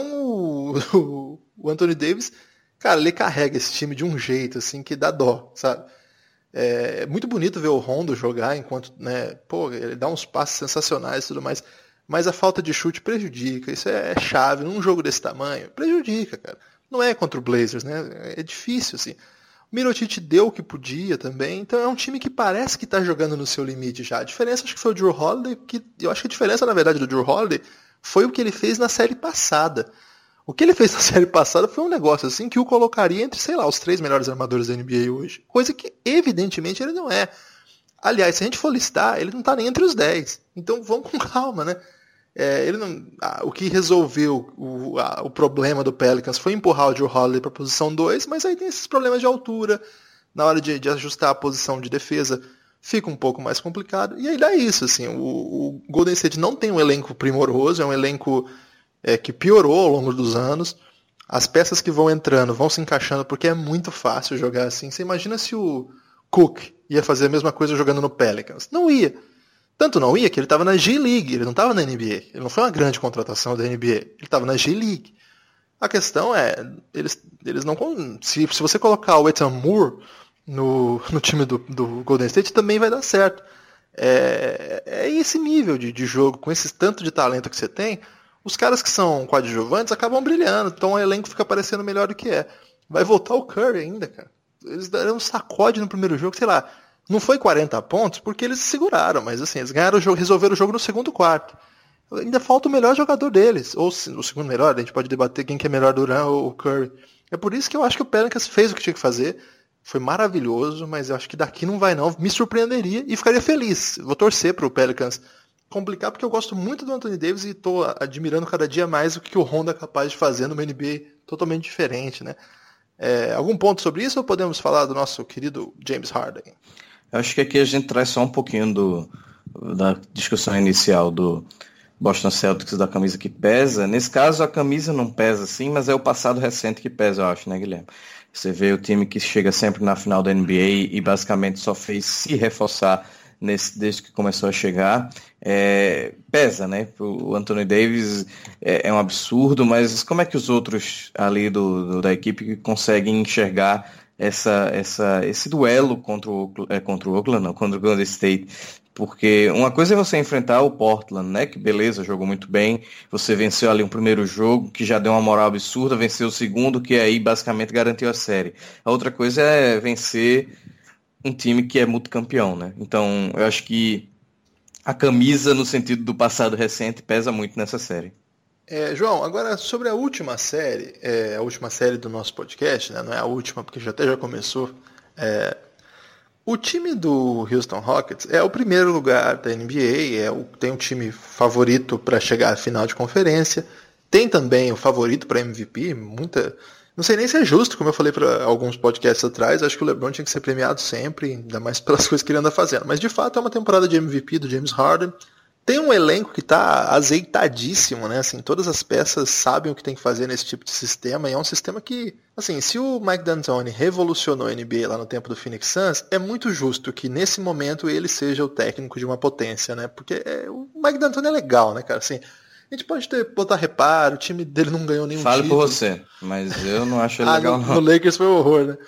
o, o Anthony Davis, cara, ele carrega esse time de um jeito assim que dá dó, sabe? É muito bonito ver o Rondo jogar enquanto, né, pô, ele dá uns passes sensacionais e tudo mais, mas a falta de chute prejudica. Isso é chave num jogo desse tamanho, prejudica, cara. Não é contra o Blazers, né? É difícil assim. Mirotic deu o que podia também, então é um time que parece que está jogando no seu limite já. A diferença acho que foi o Drew Holiday, que eu acho que a diferença na verdade do Drew Holiday foi o que ele fez na série passada. O que ele fez na série passada foi um negócio assim que o colocaria entre, sei lá, os três melhores armadores da NBA hoje. Coisa que evidentemente ele não é. Aliás, se a gente for listar, ele não está nem entre os 10. Então vamos com calma, né? É, ele não, ah, o que resolveu o, o problema do Pelicans foi empurrar o Joe Holiday para a posição 2, mas aí tem esses problemas de altura, na hora de, de, ajustar a posição de defesa fica um pouco mais complicado. E aí dá isso, assim, o, o Golden State não tem um elenco primoroso, é um elenco é, que piorou ao longo dos anos. As peças que vão entrando vão se encaixando porque é muito fácil jogar assim. Você imagina se o Cook ia fazer a mesma coisa jogando no Pelicans? Não ia. Tanto não ia que ele estava na G-League, ele não estava na NBA. Ele não foi uma grande contratação da NBA, ele estava na G-League. A questão é, eles, eles não. Se, se você colocar o Ethan Moore no, no time do, do Golden State, também vai dar certo. É, é esse nível de, de jogo, com esse tanto de talento que você tem, os caras que são coadjuvantes acabam brilhando, então o elenco fica parecendo melhor do que é. Vai voltar o Curry ainda, cara. Eles deram um sacode no primeiro jogo, sei lá. Não foi 40 pontos porque eles se seguraram, mas assim, eles ganharam o jogo, resolveram o jogo no segundo quarto. Ainda falta o melhor jogador deles, ou o segundo melhor, a gente pode debater quem que é melhor Durant ou Curry. É por isso que eu acho que o Pelicans fez o que tinha que fazer. Foi maravilhoso, mas eu acho que daqui não vai não. Me surpreenderia e ficaria feliz. Vou torcer para o Pelicans complicar porque eu gosto muito do Anthony Davis e estou admirando cada dia mais o que o Honda é capaz de fazer numa NBA totalmente diferente, né? É, algum ponto sobre isso ou podemos falar do nosso querido James Harden? Eu acho que aqui a gente traz só um pouquinho do, da discussão inicial do Boston Celtics da camisa que pesa. Nesse caso, a camisa não pesa sim, mas é o passado recente que pesa, eu acho, né, Guilherme? Você vê o time que chega sempre na final da NBA e basicamente só fez se reforçar nesse, desde que começou a chegar. É, pesa, né? O Anthony Davis é, é, um absurdo, mas como é que os outros ali do, do da equipe conseguem enxergar essa, essa, esse duelo contra o, é, contra o Oakland, não, contra o Golden State. Porque uma coisa é você enfrentar o Portland, né? Que beleza, jogou muito bem. Você venceu ali um primeiro jogo, que já deu uma moral absurda, venceu o segundo, que aí basicamente garantiu a série. A outra coisa é vencer um time que é multicampeão, né? Então, eu acho que a camisa, no sentido do passado recente, pesa muito nessa série. É, João, agora sobre a última série, é, a última série do nosso podcast, né? não é a última porque já até já começou. É, o time do Houston Rockets é o primeiro lugar da NBA, é o, tem um time favorito para chegar à final de conferência, tem também o favorito para MVP, muita. Não sei nem se é justo, como eu falei para alguns podcasts atrás, acho que o LeBron tinha que ser premiado sempre, ainda mais pelas coisas que ele anda fazendo. Mas de fato é uma temporada de MVP do James Harden. Tem um elenco que está azeitadíssimo, né? Assim, todas as peças sabem o que tem que fazer nesse tipo de sistema, e é um sistema que, assim, se o Mike D'Antoni revolucionou a NBA lá no tempo do Phoenix Suns, é muito justo que nesse momento ele seja o técnico de uma potência, né? Porque é, o Mike D'Antoni é legal, né, cara? Assim, a gente pode ter, botar reparo, o time dele não ganhou nenhum Fale título. por você, mas eu não acho ah, legal no, não. no Lakers foi um horror, né?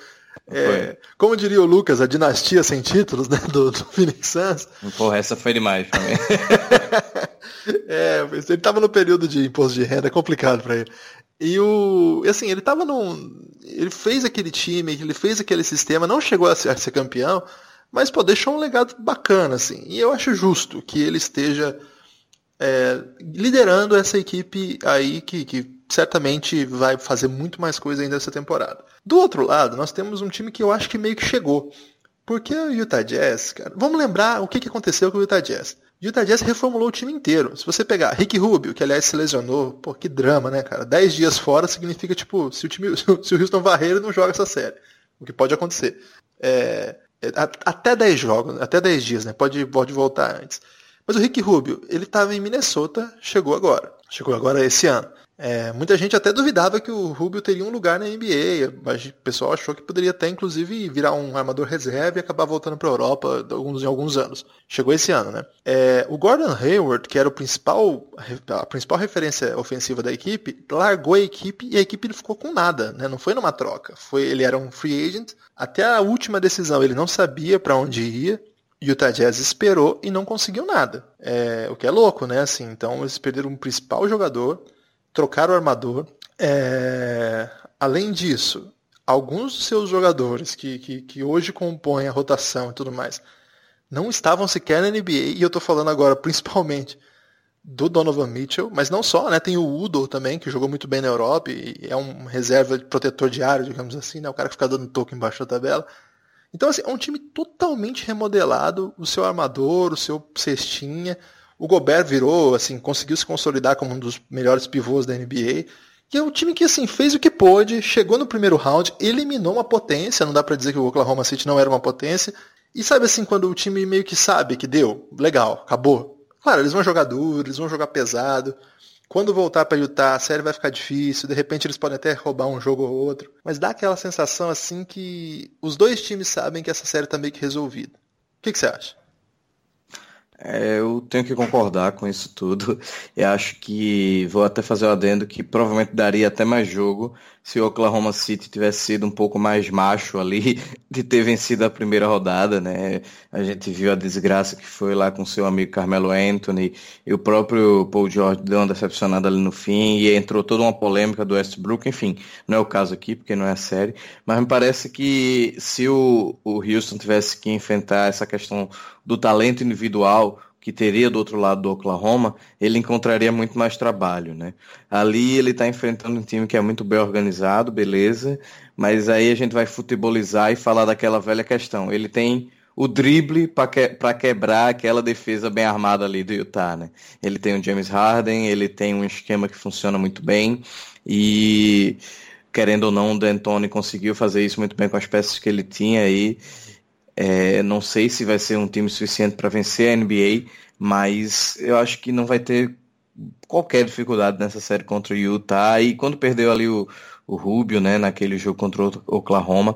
É, como diria o Lucas, a dinastia sem títulos né, do, do Phoenix Suns. Porra, essa foi demais pra mim. é, ele tava no período de imposto de renda, é complicado para ele. E o. Assim, ele tava num. Ele fez aquele time, ele fez aquele sistema, não chegou a ser, a ser campeão, mas pô, deixou um legado bacana, assim. E eu acho justo que ele esteja é, liderando essa equipe aí que, que certamente vai fazer muito mais coisa ainda essa temporada. Do outro lado, nós temos um time que eu acho que meio que chegou. Porque o Utah Jazz, cara, vamos lembrar o que, que aconteceu com o Utah Jazz. O Utah Jazz reformulou o time inteiro. Se você pegar Rick Rubio, que aliás se lesionou, pô, que drama, né, cara? Dez dias fora significa, tipo, se o time, se o Houston varrer, ele não joga essa série. O que pode acontecer. É, é, até 10 jogos, até 10 dias, né? Pode, pode voltar antes. Mas o Rick Rubio, ele estava em Minnesota, chegou agora. Chegou agora esse ano. É, muita gente até duvidava que o Rubio teria um lugar na NBA. O pessoal achou que poderia até, inclusive, virar um armador reserva e acabar voltando para a Europa alguns, em alguns anos. Chegou esse ano, né? É, o Gordon Hayward, que era o principal, a principal referência ofensiva da equipe, largou a equipe e a equipe ficou com nada, né? Não foi numa troca. Foi, ele era um free agent. Até a última decisão ele não sabia para onde ia. Utah Jazz esperou e não conseguiu nada. É, o que é louco, né? Assim, então eles perderam um principal jogador, trocaram o armador. É, além disso, alguns dos seus jogadores que, que, que, hoje compõem a rotação e tudo mais não estavam sequer na NBA, e eu estou falando agora principalmente do Donovan Mitchell, mas não só, né? Tem o Udo também, que jogou muito bem na Europa e é um reserva protetor diário, digamos assim, né? O cara que fica dando toque embaixo da tabela. Então, assim, é um time totalmente remodelado. O seu armador, o seu cestinha. O Gobert virou, assim, conseguiu se consolidar como um dos melhores pivôs da NBA. E é um time que, assim, fez o que pôde, chegou no primeiro round, eliminou uma potência. Não dá para dizer que o Oklahoma City não era uma potência. E sabe, assim, quando o time meio que sabe que deu, legal, acabou. Claro, eles vão jogar duro, eles vão jogar pesado. Quando voltar para Utah, a série vai ficar difícil, de repente eles podem até roubar um jogo ou outro, mas dá aquela sensação assim que os dois times sabem que essa série tá meio que resolvida. O que, você acha? É, eu tenho que concordar com isso tudo. Eu acho que vou até fazer o adendo que provavelmente daria até mais jogo se o Oklahoma City tivesse sido um pouco mais macho ali de ter vencido a primeira rodada, né? A gente viu a desgraça que foi lá com seu amigo Carmelo Anthony e o próprio Paul George deu uma decepcionada ali no fim e entrou toda uma polêmica do Westbrook, enfim, não é o caso aqui porque não é a série, mas me parece que se o, o Houston tivesse que enfrentar essa questão do talento individual que teria do outro lado do Oklahoma, ele encontraria muito mais trabalho, né? Ali ele está enfrentando um time que é muito bem organizado, beleza, mas aí a gente vai futebolizar e falar daquela velha questão. Ele tem o drible para que, quebrar aquela defesa bem armada ali do Utah, né? Ele tem o James Harden, ele tem um esquema que funciona muito bem e querendo ou não, o D'Antoni conseguiu fazer isso muito bem com as peças que ele tinha aí. É, não sei se vai ser um time suficiente para vencer a NBA, mas eu acho que não vai ter qualquer dificuldade nessa série contra o Utah. E quando perdeu ali o, o Rubio, né, naquele jogo contra o Oklahoma,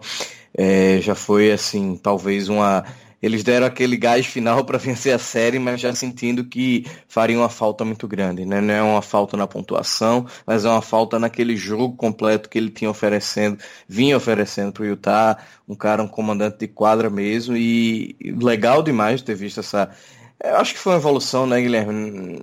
é, já foi assim, talvez uma eles deram aquele gás final para vencer a série, mas já sentindo que faria uma falta muito grande. Né? Não é uma falta na pontuação, mas é uma falta naquele jogo completo que ele tinha oferecendo, vinha oferecendo para o Utah, um cara, um comandante de quadra mesmo, e legal demais ter visto essa. Eu acho que foi uma evolução, né, Guilherme?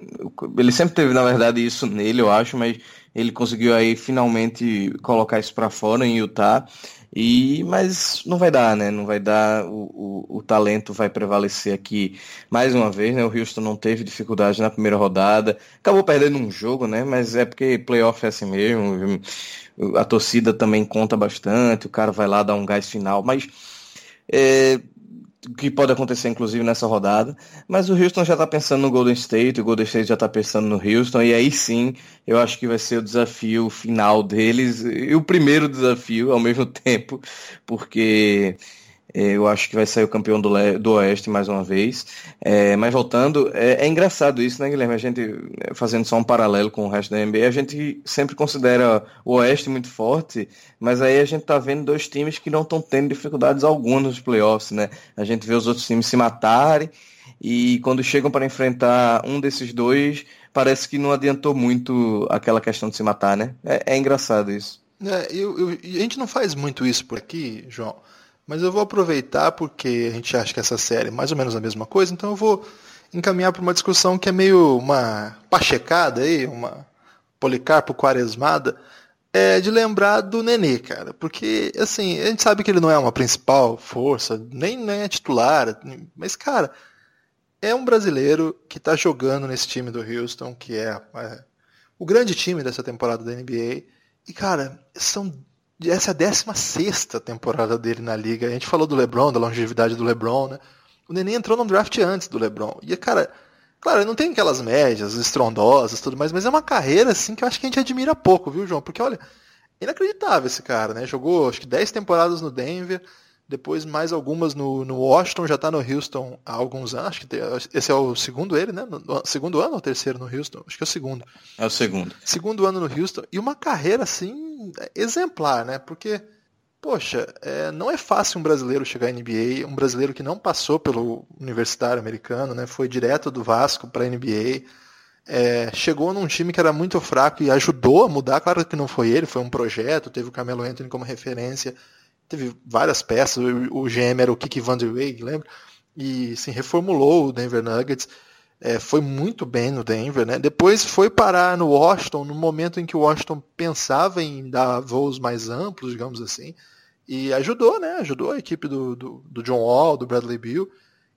Ele sempre teve, na verdade, isso nele, eu acho, mas ele conseguiu aí finalmente colocar isso para fora em Utah. E, mas não vai dar, né? Não vai dar, o, o, o, talento vai prevalecer aqui mais uma vez, né? O Houston não teve dificuldade na primeira rodada, acabou perdendo um jogo, né? Mas é porque playoff é assim mesmo, a torcida também conta bastante, o cara vai lá dar um gás final, mas é, que pode acontecer inclusive nessa rodada, mas o Houston já está pensando no Golden State, o Golden State já está pensando no Houston, e aí sim eu acho que vai ser o desafio final deles, e o primeiro desafio ao mesmo tempo, porque eu acho que vai sair o campeão do, do Oeste mais uma vez. É, mas voltando, é, é, engraçado isso, né, Guilherme? A gente, é, fazendo só um paralelo com o resto da NBA, a gente sempre considera o Oeste muito forte, mas aí a gente tá vendo dois times que não estão tendo dificuldades algumas nos playoffs, né? A gente vê os outros times se matarem e quando chegam para enfrentar um desses dois, parece que não adiantou muito aquela questão de se matar, né? É, é engraçado isso. É, eu, eu, a gente não faz muito isso por aqui, João. Mas eu vou aproveitar porque a gente acha que essa série é mais ou menos a mesma coisa, então eu vou encaminhar para uma discussão que é meio uma pachecada aí, uma policarpo quaresmada, é de lembrar do Nenê, cara. Porque, assim, a gente sabe que ele não é uma principal força, nem, nem é titular, mas, cara, é um brasileiro que está jogando nesse time do Houston, que é, é o grande time dessa temporada da NBA. E, cara, são essa é a 16 temporada dele na liga. A gente falou do LeBron, da longevidade do LeBron, né? O Nenê entrou no draft antes do LeBron. E, cara, claro, não tem aquelas médias estrondosas tudo mais, mas é uma carreira, assim, que eu acho que a gente admira pouco, viu, João? Porque, olha, inacreditável esse cara, né? Jogou, acho que 10 temporadas no Denver, depois mais algumas no, no Washington, já está no Houston há alguns anos. Acho que esse é o segundo ele, né? No, segundo ano ou terceiro no Houston? Acho que é o segundo. É o segundo. Segundo ano no Houston. E uma carreira assim exemplar, né? Porque, poxa, é, não é fácil um brasileiro chegar à NBA, um brasileiro que não passou pelo universitário americano, né? Foi direto do Vasco para a NBA. É, chegou num time que era muito fraco e ajudou a mudar. Claro que não foi ele, foi um projeto, teve o Camelo Anthony como referência teve várias peças, o, GM era o Kiki Van Der Weg, lembra? E assim, reformulou o Denver Nuggets, é, foi muito bem no Denver, né? Depois foi parar no Washington, no momento em que o Washington pensava em dar voos mais amplos, digamos assim, e ajudou, né? Ajudou a equipe do, do, do John Wall, do Bradley Beal,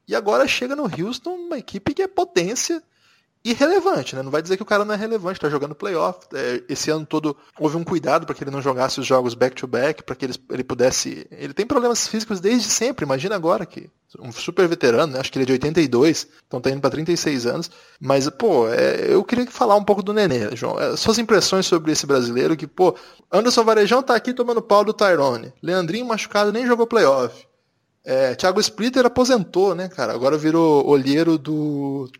e agora chega no Houston, uma equipe que é potência, irrelevante, né? Não vai dizer que o cara não é relevante, está jogando playoff. É, esse ano todo houve um cuidado para que ele não jogasse os jogos back-to-back, para que ele, ele pudesse. Ele tem problemas físicos desde sempre, imagina agora que. Um super veterano, né? acho que ele é de 82, então tá indo para 36 anos. Mas, pô, é, eu queria falar um pouco do Nenê, João. É, suas impressões sobre esse brasileiro que, pô, Anderson Varejão tá aqui tomando pau do Tyrone. Leandrinho machucado nem jogou playoff. É, Thiago Splitter aposentou, né, cara? Agora virou olheiro do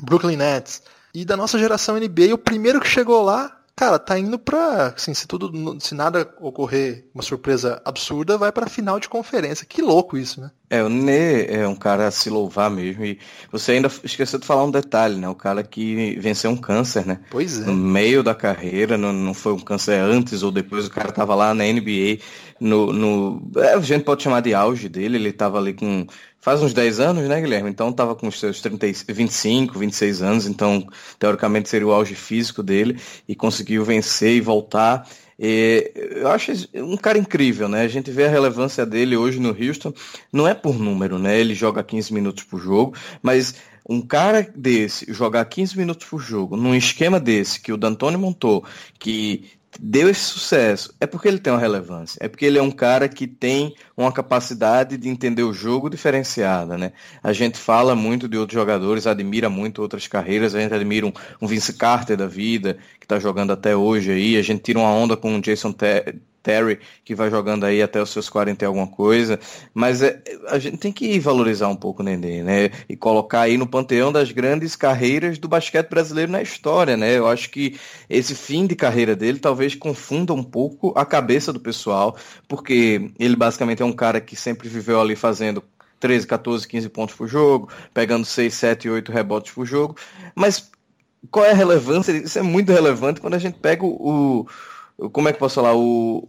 Brooklyn Nets. E da nossa geração NBA, o primeiro que chegou lá, cara, tá indo pra. Assim, se tudo. Se nada ocorrer, uma surpresa absurda, vai pra final de conferência. Que louco isso, né? É, o Nê é um cara a se louvar mesmo. E você ainda esqueceu de falar um detalhe, né? O cara que venceu um câncer, né? Pois é. No meio da carreira, não, não foi um câncer antes ou depois, o cara tava lá na NBA. No, no, é, a gente pode chamar de auge dele, ele tava ali com faz uns 10 anos, né, Guilherme? Então estava com os seus 30, 25, 26 anos, então teoricamente seria o auge físico dele e conseguiu vencer e voltar. E eu acho um cara incrível, né? A gente vê a relevância dele hoje no Houston, não é por número, né? Ele joga 15 minutos por jogo, mas um cara desse jogar 15 minutos por jogo, num esquema desse que o D'Antoni montou, que deu esse sucesso é porque ele tem uma relevância, é porque ele é um cara que tem uma capacidade de entender o jogo diferenciada, né? A gente fala muito de outros jogadores, admira muito outras carreiras, a gente admira um, um Vince Carter da vida, que está jogando até hoje aí, a gente tira uma onda com o Jason Terry, que vai jogando aí até os seus 40 e alguma coisa, mas é, a gente tem que valorizar um pouco o Nenê, né? E colocar aí no panteão das grandes carreiras do basquete brasileiro na história, né? Eu acho que esse fim de carreira dele talvez confunda um pouco a cabeça do pessoal, porque ele basicamente é um cara que sempre viveu ali fazendo 13, 14, 15 pontos por jogo, pegando 6, 7, 8 rebotes por jogo, mas qual é a relevância? Isso é muito relevante quando a gente pega o, o como é que posso falar, o,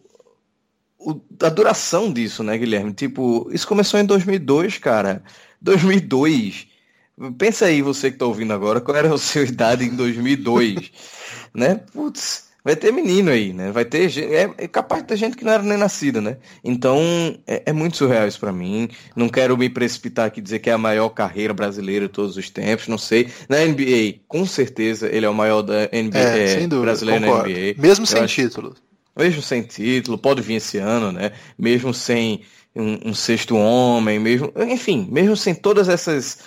o, a duração disso, né, Guilherme? Tipo, isso começou em 2002, cara. 2002. Pensa aí, você que tá ouvindo agora, qual era a sua idade em 2002, né? Putz, vai ter menino aí, né? Vai ter é, é capaz de ter gente que não era nem nascida, né? Então é, é muito surreal isso para mim. Não quero me precipitar aqui e dizer que é a maior carreira brasileira de todos os tempos, não sei. Na NBA, com certeza ele é o maior da NBA é, dúvida, brasileiro concordo. na NBA. Mesmo Eu sem acho... título mesmo sem título, pode vir esse ano, né? Mesmo sem um, um sexto homem, mesmo, enfim, mesmo sem todas essas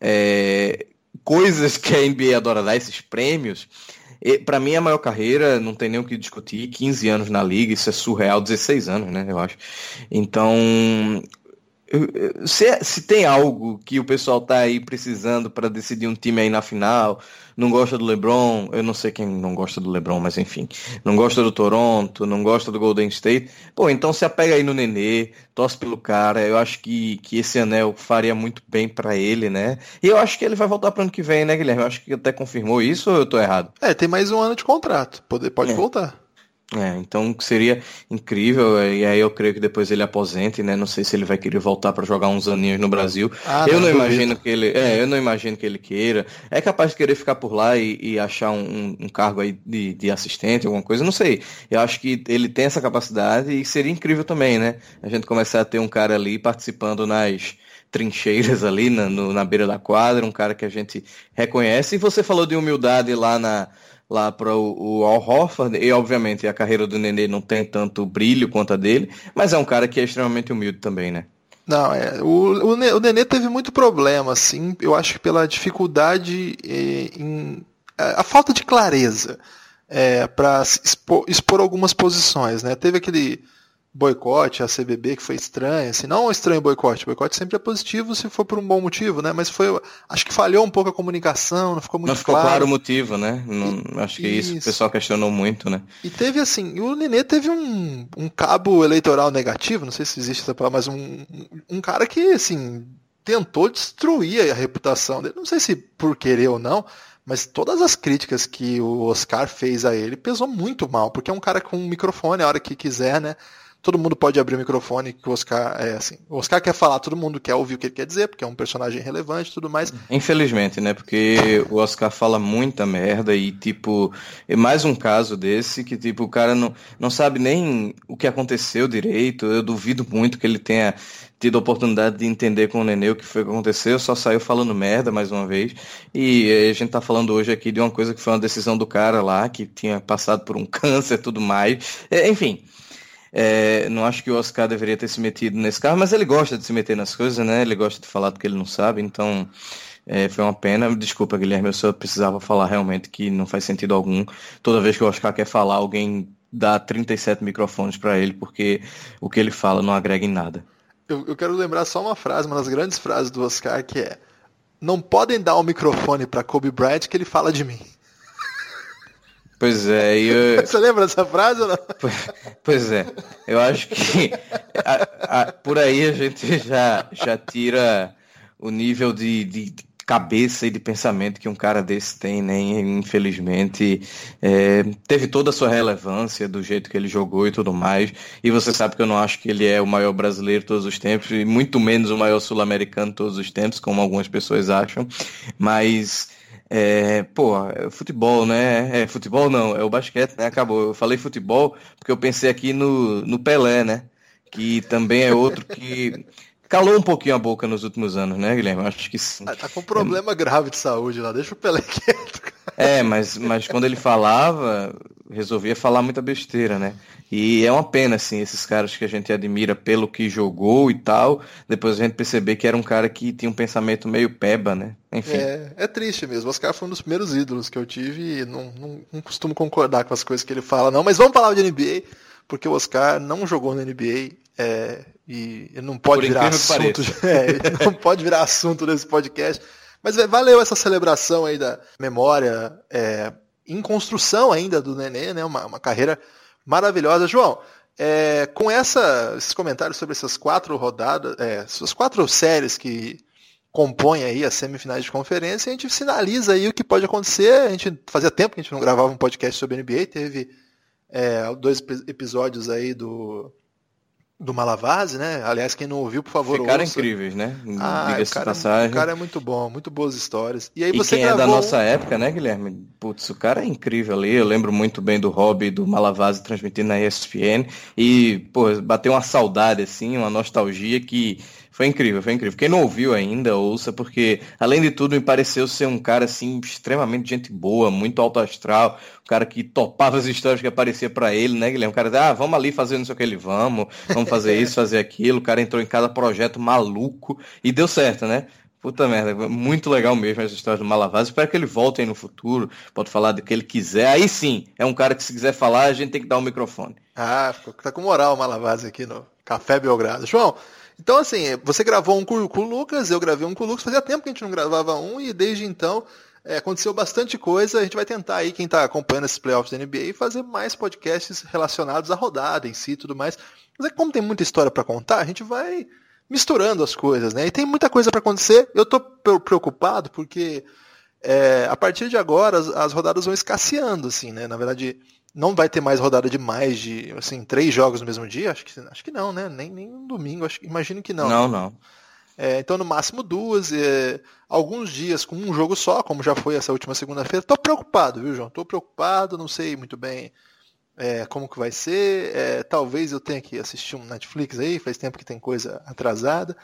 é, coisas que a NBA adora dar, esses prêmios, para mim, a maior carreira, não tem nem o que discutir, 15 anos na liga, isso é surreal, 16 anos, né, eu acho. Então, se, se tem algo que o pessoal tá aí precisando para decidir um time aí na final, não gosta do LeBron, eu não sei quem não gosta do LeBron, mas enfim, não gosta do Toronto, não gosta do Golden State, pô, então se apega aí no Nenê, torce pelo cara, eu acho que, que esse anel faria muito bem para ele, né? E eu acho que ele vai voltar para ano que vem, né, Guilherme? Eu acho que até confirmou isso ou eu tô errado? É, tem mais um ano de contrato, pode, pode é. voltar. É, então seria incrível, e aí eu creio que depois ele aposente, né? Não sei se ele vai querer voltar para jogar uns aninhos no Brasil. Ah, eu não, não imagino que ele. É, eu não imagino que ele queira. É capaz de querer ficar por lá e, e achar um, um, cargo aí de, de assistente, alguma coisa, não sei. Eu acho que ele tem essa capacidade e seria incrível também, né? A gente começar a ter um cara ali participando nas trincheiras ali na, no, na beira da quadra, um cara que a gente reconhece. E você falou de humildade lá na lá para o, o Al Horford, e obviamente a carreira do Nenê não tem tanto brilho quanto a dele, mas é um cara que é extremamente humilde também, né? Não, é, o, o, Nenê teve muito problema, assim, eu acho que pela dificuldade eh, em, a, a falta de clareza é, para expor, expor algumas posições, né? Teve aquele boicote, a CBB, que foi estranho, assim, não um estranho boicote, boicote sempre é positivo se for por um bom motivo, né, mas foi, acho que falhou um pouco a comunicação, não ficou muito não ficou claro. claro o motivo, né, não, acho que isso. isso o pessoal questionou muito, né. E teve assim, o Nenê teve um, um cabo eleitoral negativo, não sei se existe essa palavra, mas um, um cara que, assim, tentou destruir a reputação dele, não sei se por querer ou não, mas todas as críticas que o Oscar fez a ele pesou muito mal, porque é um cara com um microfone a hora que quiser, né? Todo mundo pode abrir o microfone que o Oscar é assim. O Oscar quer falar, todo mundo quer ouvir o que ele quer dizer, porque é um personagem relevante e tudo mais. Infelizmente, né? Porque o Oscar fala muita merda e, tipo, é mais um caso desse que, tipo, o cara não, não sabe nem o que aconteceu direito. Eu duvido muito que ele tenha tido a oportunidade de entender com o Nenê o que foi que aconteceu, só saiu falando merda mais uma vez. E a gente tá falando hoje aqui de uma coisa que foi uma decisão do cara lá, que tinha passado por um câncer e tudo mais. É, enfim. É, não acho que o Oscar deveria ter se metido nesse carro, mas ele gosta de se meter nas coisas, né? Ele gosta de falar do que ele não sabe, então é, foi uma pena. Desculpa, Guilherme, eu só precisava falar realmente que não faz sentido algum. Toda vez que o Oscar quer falar, alguém dá 37 microfones para ele, porque o que ele fala não agrega em nada. Eu, eu quero lembrar só uma frase, uma das grandes frases do Oscar, que é: Não podem dar o um microfone para Kobe Bryant que ele fala de mim. Pois é, eu... Você lembra dessa frase ou não? Pois é, eu acho que a, a, por aí a gente já, já tira o nível de, de, cabeça e de pensamento que um cara desse tem, né? Infelizmente, é, teve toda a sua relevância do jeito que ele jogou e tudo mais. E você sabe que eu não acho que ele é o maior brasileiro de todos os tempos, e muito menos o maior sul-americano de todos os tempos, como algumas pessoas acham. Mas é, pô, é futebol, né? É, futebol não, é o basquete, né? Acabou. Eu falei futebol porque eu pensei aqui no, no Pelé, né? Que também é outro que calou um pouquinho a boca nos últimos anos, né, Guilherme? Acho que sim. Ah, tá com um problema é... grave de saúde lá, deixa o Pelé quieto. Cara. É, mas, mas quando ele falava, resolvia falar muita besteira, né? E é uma pena, assim, esses caras que a gente admira pelo que jogou e tal, depois a gente perceber que era um cara que tinha um pensamento meio peba, né? Enfim. É, é triste mesmo. O Oscar foi um dos primeiros ídolos que eu tive e não, não, não costumo concordar com as coisas que ele fala, não. Mas vamos falar de NBA, porque o Oscar não jogou na NBA é, e não pode virar assunto. É, não pode virar assunto nesse podcast. Mas valeu essa celebração aí da memória é, em construção ainda do Nenê, né? Uma, uma carreira maravilhosa. João, é, com essa, esses comentários sobre essas quatro rodadas, é, essas quatro séries que compõem aí as semifinais de conferência, a gente sinaliza aí o que pode acontecer. A gente fazia tempo que a gente não gravava um podcast sobre NBA, teve é, dois episódios aí do do Malavase, né? Aliás, quem não ouviu, por favor, Ficaram ouça. incríveis, né? Ah, o cara, passagem. o cara é muito bom, muito boas histórias. E aí e você quem gravou... é da nossa época, né, Guilherme? Putz, o cara é incrível ali. Eu lembro muito bem do hobby do Malavase transmitindo na ESPN. E, pô, bateu uma saudade, assim, uma nostalgia que Foi incrível, foi incrível. Quem não ouviu ainda, ouça, porque, além de tudo, me pareceu ser um cara, assim, extremamente gente boa, muito alto astral, um cara que topava as histórias que aparecia para ele, né, Guilherme? Um cara ah, vamos ali fazer não sei o que ele, vamos, vamos fazer isso, fazer aquilo. O cara entrou em cada projeto maluco e deu certo, né? Puta merda, muito legal mesmo essa história do Malavaz. Espero que ele volte aí no futuro, pode falar do que ele quiser. Aí sim, é um cara que se quiser falar, a gente tem que dar o um microfone. Ah, tá com moral o Malavaz aqui no Café Belgrado. João, então assim, você gravou um com, o Lucas, eu gravei um com o Lucas, fazia tempo que a gente não gravava um e desde então é, aconteceu bastante coisa. A gente vai tentar aí, quem está acompanhando esses playoffs da NBA, fazer mais podcasts relacionados à rodada em si e tudo mais. Mas é como tem muita história para contar, a gente vai misturando as coisas, né? E tem muita coisa para acontecer. Eu tô preocupado porque é, a partir de agora as, as, rodadas vão escasseando, assim, né? Na verdade, não vai ter mais rodada de mais de, assim, três jogos no mesmo dia? Acho que, acho que não, né? Nem, nem um domingo, acho, imagino que não. Não, não. É, então, no máximo duas, é, alguns dias com um jogo só, como já foi essa última segunda-feira. Tô preocupado, viu, João? Tô preocupado, não sei muito bem é, como que vai ser. É, talvez eu tenha que assistir um Netflix aí, faz tempo que tem coisa atrasada.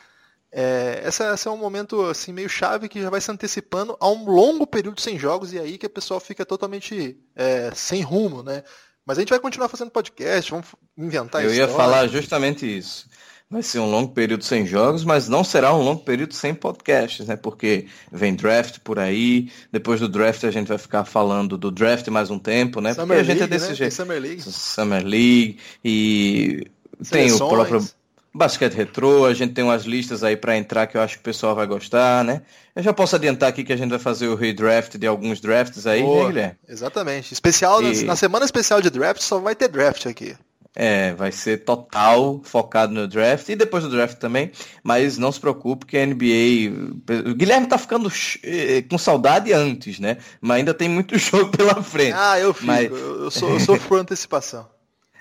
É, essa, esse é um momento assim meio chave que já vai se antecipando a um longo período sem jogos e aí que a pessoa fica totalmente é, sem rumo, né? Mas a gente vai continuar fazendo podcast, vamos inventar Eu ia falar justamente isso vai ser um longo período sem jogos, mas não será um longo período sem podcasts, né? Porque vem draft por aí, depois do draft a gente vai ficar falando do draft mais um tempo, né? Summer Porque a gente é desse né? jeito. Summer League. Summer League e Seleções. tem o próprio basquete retrô, a gente tem umas listas aí para entrar que eu acho que o pessoal vai gostar, né? Eu já posso adiantar aqui que a gente vai fazer o redraft de alguns drafts aí, Boa, né, Guilherme? Exatamente. Especial e... na semana especial de draft só vai ter draft aqui. É, vai ser total focado no draft e depois do draft também, mas não se preocupe que a NBA. O Guilherme tá ficando eh, com saudade antes, né? Mas ainda tem muito jogo pela frente. Ah, eu fico, mas... eu, sou, eu sou por antecipação.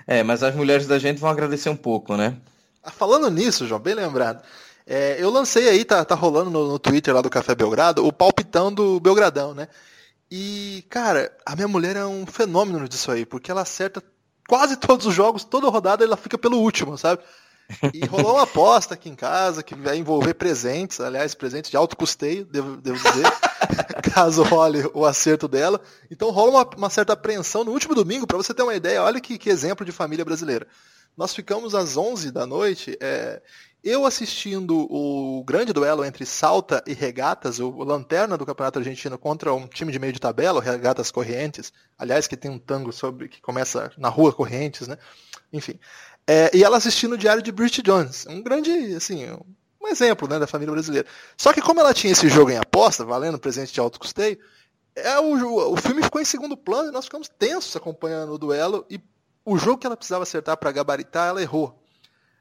É, mas as mulheres da gente vão agradecer um pouco, né? Ah, falando nisso, João, bem lembrado. É, eu lancei aí, tá, tá rolando no, no Twitter lá do Café Belgrado, o palpitão do Belgradão, né? E, cara, a minha mulher é um fenômeno disso aí, porque ela acerta quase todos os jogos, toda rodada ela fica pelo último, sabe? E rolou uma aposta aqui em casa que vai envolver presentes, aliás, presentes de alto custeio, devo, devo dizer, caso role o acerto dela. Então rola uma, uma certa apreensão no último domingo, para você ter uma ideia, olha que, que, exemplo de família brasileira. Nós ficamos às 11 da noite, é, eu assistindo o grande duelo entre Salta e Regatas, o, lanterna do Campeonato Argentino contra um time de meio de tabela, o Regatas Correntes, aliás, que tem um tango sobre que começa na rua Correntes, né? Enfim. É, e ela assistindo o Diário de Bridget Jones, um grande, assim, um exemplo né, da família brasileira. Só que como ela tinha esse jogo em aposta, valendo presente de alto custeio, é, o, o filme ficou em segundo plano e nós ficamos tensos acompanhando o duelo e o jogo que ela precisava acertar para gabaritar, ela errou.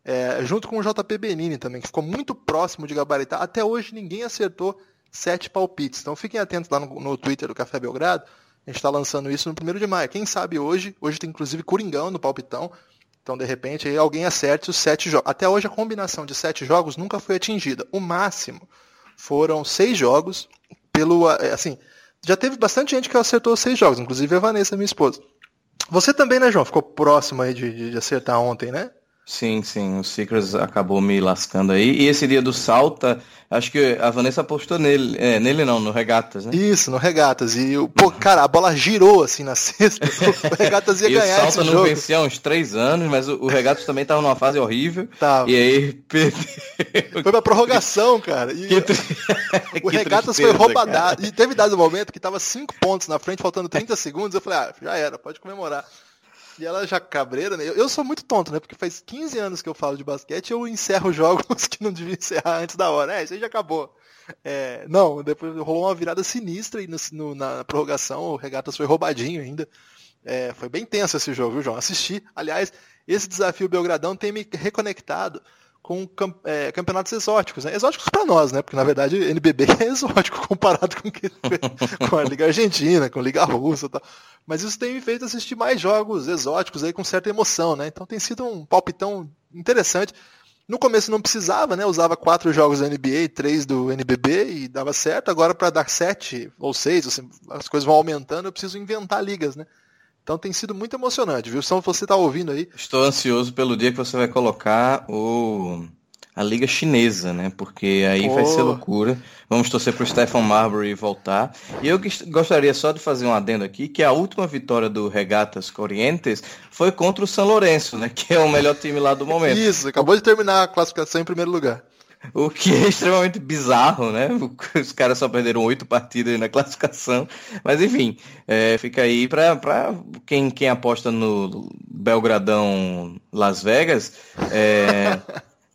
É, junto com o JP Benini também, que ficou muito próximo de gabaritar. Até hoje ninguém acertou sete palpites. Então fiquem atentos lá no, no Twitter do Café Belgrado. A gente está lançando isso no primeiro de maio. Quem sabe hoje, hoje tem inclusive Coringão no palpitão. Então, de repente, aí alguém acerte os sete jogos. Até hoje, a combinação de sete jogos nunca foi atingida. O máximo foram seis jogos. Pelo, é, assim, já teve bastante gente que acertou seis jogos, inclusive a Vanessa, minha esposa. Você também, né, João? Ficou próximo aí de, de acertar ontem, né? Sim, sim, o Secrets acabou me lascando aí. E esse dia do Salta, acho que a Vanessa apostou nele, é, nele não, no Regatas, né? Isso, no Regatas. E, pô, cara, a bola girou assim na sexta, o Regatas ia e ganhar o Salta não jogo. vencia há uns três anos, mas o, o Regatas também estava numa fase horrível. Tava. E aí perdeu. Foi pra prorrogação, cara. E tri- o Regatas foi tristeza, roubado. cara. E teve dado um momento que tava cinco pontos na frente, faltando 30 segundos. Eu falei, ah, já era, pode comemorar. E ela já cabreira, né? Eu, eu sou muito tonto, né? Porque faz 15 anos que eu falo de basquete eu encerro jogos que não devia encerrar antes da hora. É, isso aí já acabou. É, não, depois rolou uma virada sinistra e no- no- na prorrogação o Regatas foi roubadinho ainda. É, foi bem tenso esse jogo, viu, João? Assisti. Aliás, esse desafio Belgradão tem me reconectado com é, campeonatos exóticos, né? Exóticos para nós, né? Porque na verdade NBB é exótico comparado com, que- com a Liga Argentina, com a Liga Russa e tal. Mas isso tem me feito assistir mais jogos exóticos aí com certa emoção, né? Então tem sido um palpitão interessante. No começo não precisava, né? Usava quatro jogos da NBA e três do NBB e dava certo. Agora para dar sete ou seis, assim, as coisas vão aumentando, eu preciso inventar ligas, né? Então tem sido muito emocionante, viu? Se você tá ouvindo aí, Estou ansioso pelo dia que você vai colocar o a liga chinesa, né? Porque aí Pô. vai ser loucura. Vamos torcer pro Stephen Marbury voltar. E eu gostaria só de fazer um adendo aqui, que a última vitória do Regatas Corrientes foi contra o São Lourenço, né? Que é o melhor time lá do momento. Isso, acabou de terminar a classificação em primeiro lugar. O que é extremamente bizarro, né? Os caras só perderam oito partidas na classificação. Mas enfim, é, fica aí para quem, quem aposta no Belgradão Las Vegas. É,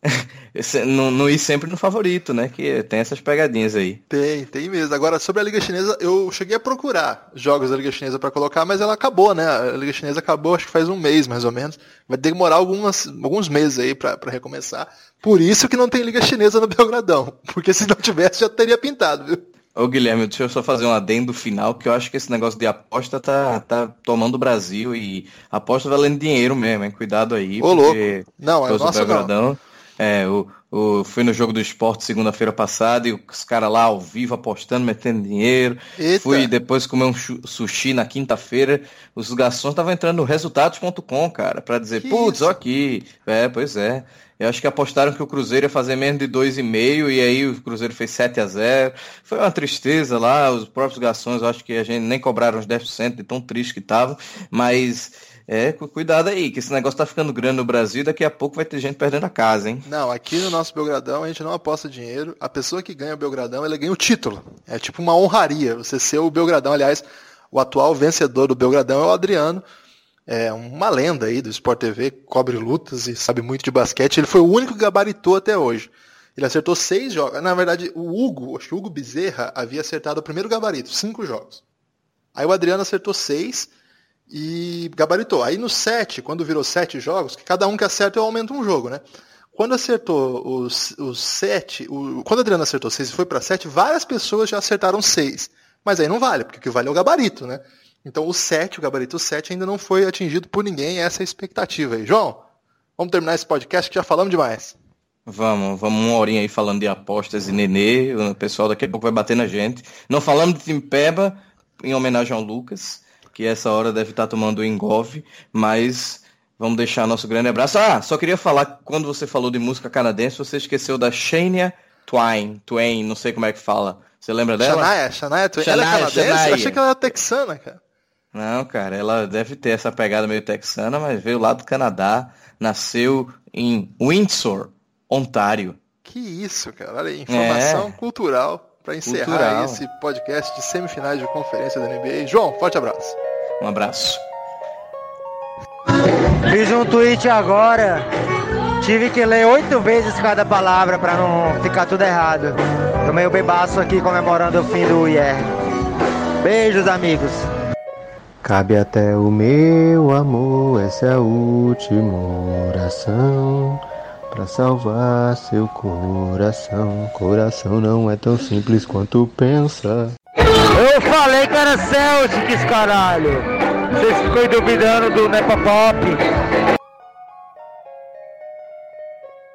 não, não ir sempre no favorito, né? Que tem essas pegadinhas aí. Tem, tem mesmo. Agora, sobre a Liga Chinesa, eu cheguei a procurar jogos da Liga Chinesa para colocar, mas ela acabou, né? A Liga Chinesa acabou, acho que faz um mês mais ou menos. Vai demorar algumas, alguns meses aí para recomeçar. Por isso que não tem Liga Chinesa no Belgradão. Porque se não tivesse, já teria pintado, viu? Ô Guilherme, deixa eu só fazer um adendo final, que eu acho que esse negócio de aposta tá, tá tomando o Brasil e aposta valendo dinheiro mesmo, hein? Cuidado aí. Ô, louco. Não, é Belgradão. Não. É, o, o, fui no jogo do esporte segunda-feira passada e os caras lá ao vivo apostando, metendo dinheiro. Eita. Fui depois comer um sushi na quinta-feira. Os garçons estavam entrando no resultados.com, cara, para dizer, putz, ó aqui. É, pois é. Eu acho que apostaram que o Cruzeiro ia fazer menos de 2,5 e aí o Cruzeiro fez 7 a 0 Foi uma tristeza lá, os próprios garçons, eu acho que a gente nem cobraram os 10% de tão triste que estavam, mas é, cuidado aí, que esse negócio tá ficando grande no Brasil e daqui a pouco vai ter gente perdendo a casa, hein? Não, aqui no nosso Belgradão a gente não aposta dinheiro. A pessoa que ganha o Belgradão, ela ganha o título. É tipo uma honraria você ser o Belgradão. Aliás, o atual vencedor do Belgradão é o Adriano. É uma lenda aí do Sport TV, cobre lutas e sabe muito de basquete. Ele foi o único que gabaritou até hoje. Ele acertou seis jogos. Na verdade, o Hugo, acho que o Hugo Bezerra havia acertado o primeiro gabarito, cinco jogos. Aí o Adriano acertou seis e gabaritou. Aí no 7, quando virou 7 jogos, que cada um que acerta eu aumento um jogo, né? Quando acertou os, os 7, o, quando o Adriano acertou 6 e foi para 7, várias pessoas já acertaram 6. Mas aí não vale, porque o que vale é o gabarito, né? Então o 7, o gabarito 7 ainda não foi atingido por ninguém, essa é a expectativa aí. João, vamos terminar esse podcast que já falamos demais. Vamos, vamos uma horinha aí falando de apostas e nenê, o pessoal daqui a pouco vai bater na gente. Não falamos de time Peba, em homenagem ao Lucas que essa hora deve estar tomando engolve, mas vamos deixar nosso grande abraço. Ah, só queria falar, quando você falou de música canadense, você esqueceu da Shania Twain, Twain, não sei como é que fala. Você lembra dela? Shania, Shania Twain. Shania, ela é canadense? Shania. Eu achei que ela era texana, cara. Não, cara, ela deve ter essa pegada meio texana, mas veio lá do Canadá, nasceu em Windsor, Ontário. Que isso, cara. Olha aí, informação é. cultural para encerrar Cultural. esse podcast de semifinais de conferência da NBA. João, forte abraço. Um abraço. Fiz um tweet agora. Tive que ler oito vezes cada palavra para não ficar tudo errado. Tô meio bebaço aqui comemorando o fim do IR. Beijos, amigos. Cabe até o meu amor, essa é a última oração. Pra salvar seu coração, coração não é tão simples quanto pensa. Eu falei que era Celtics, caralho! Vocês ficam duvidando do Nepopop?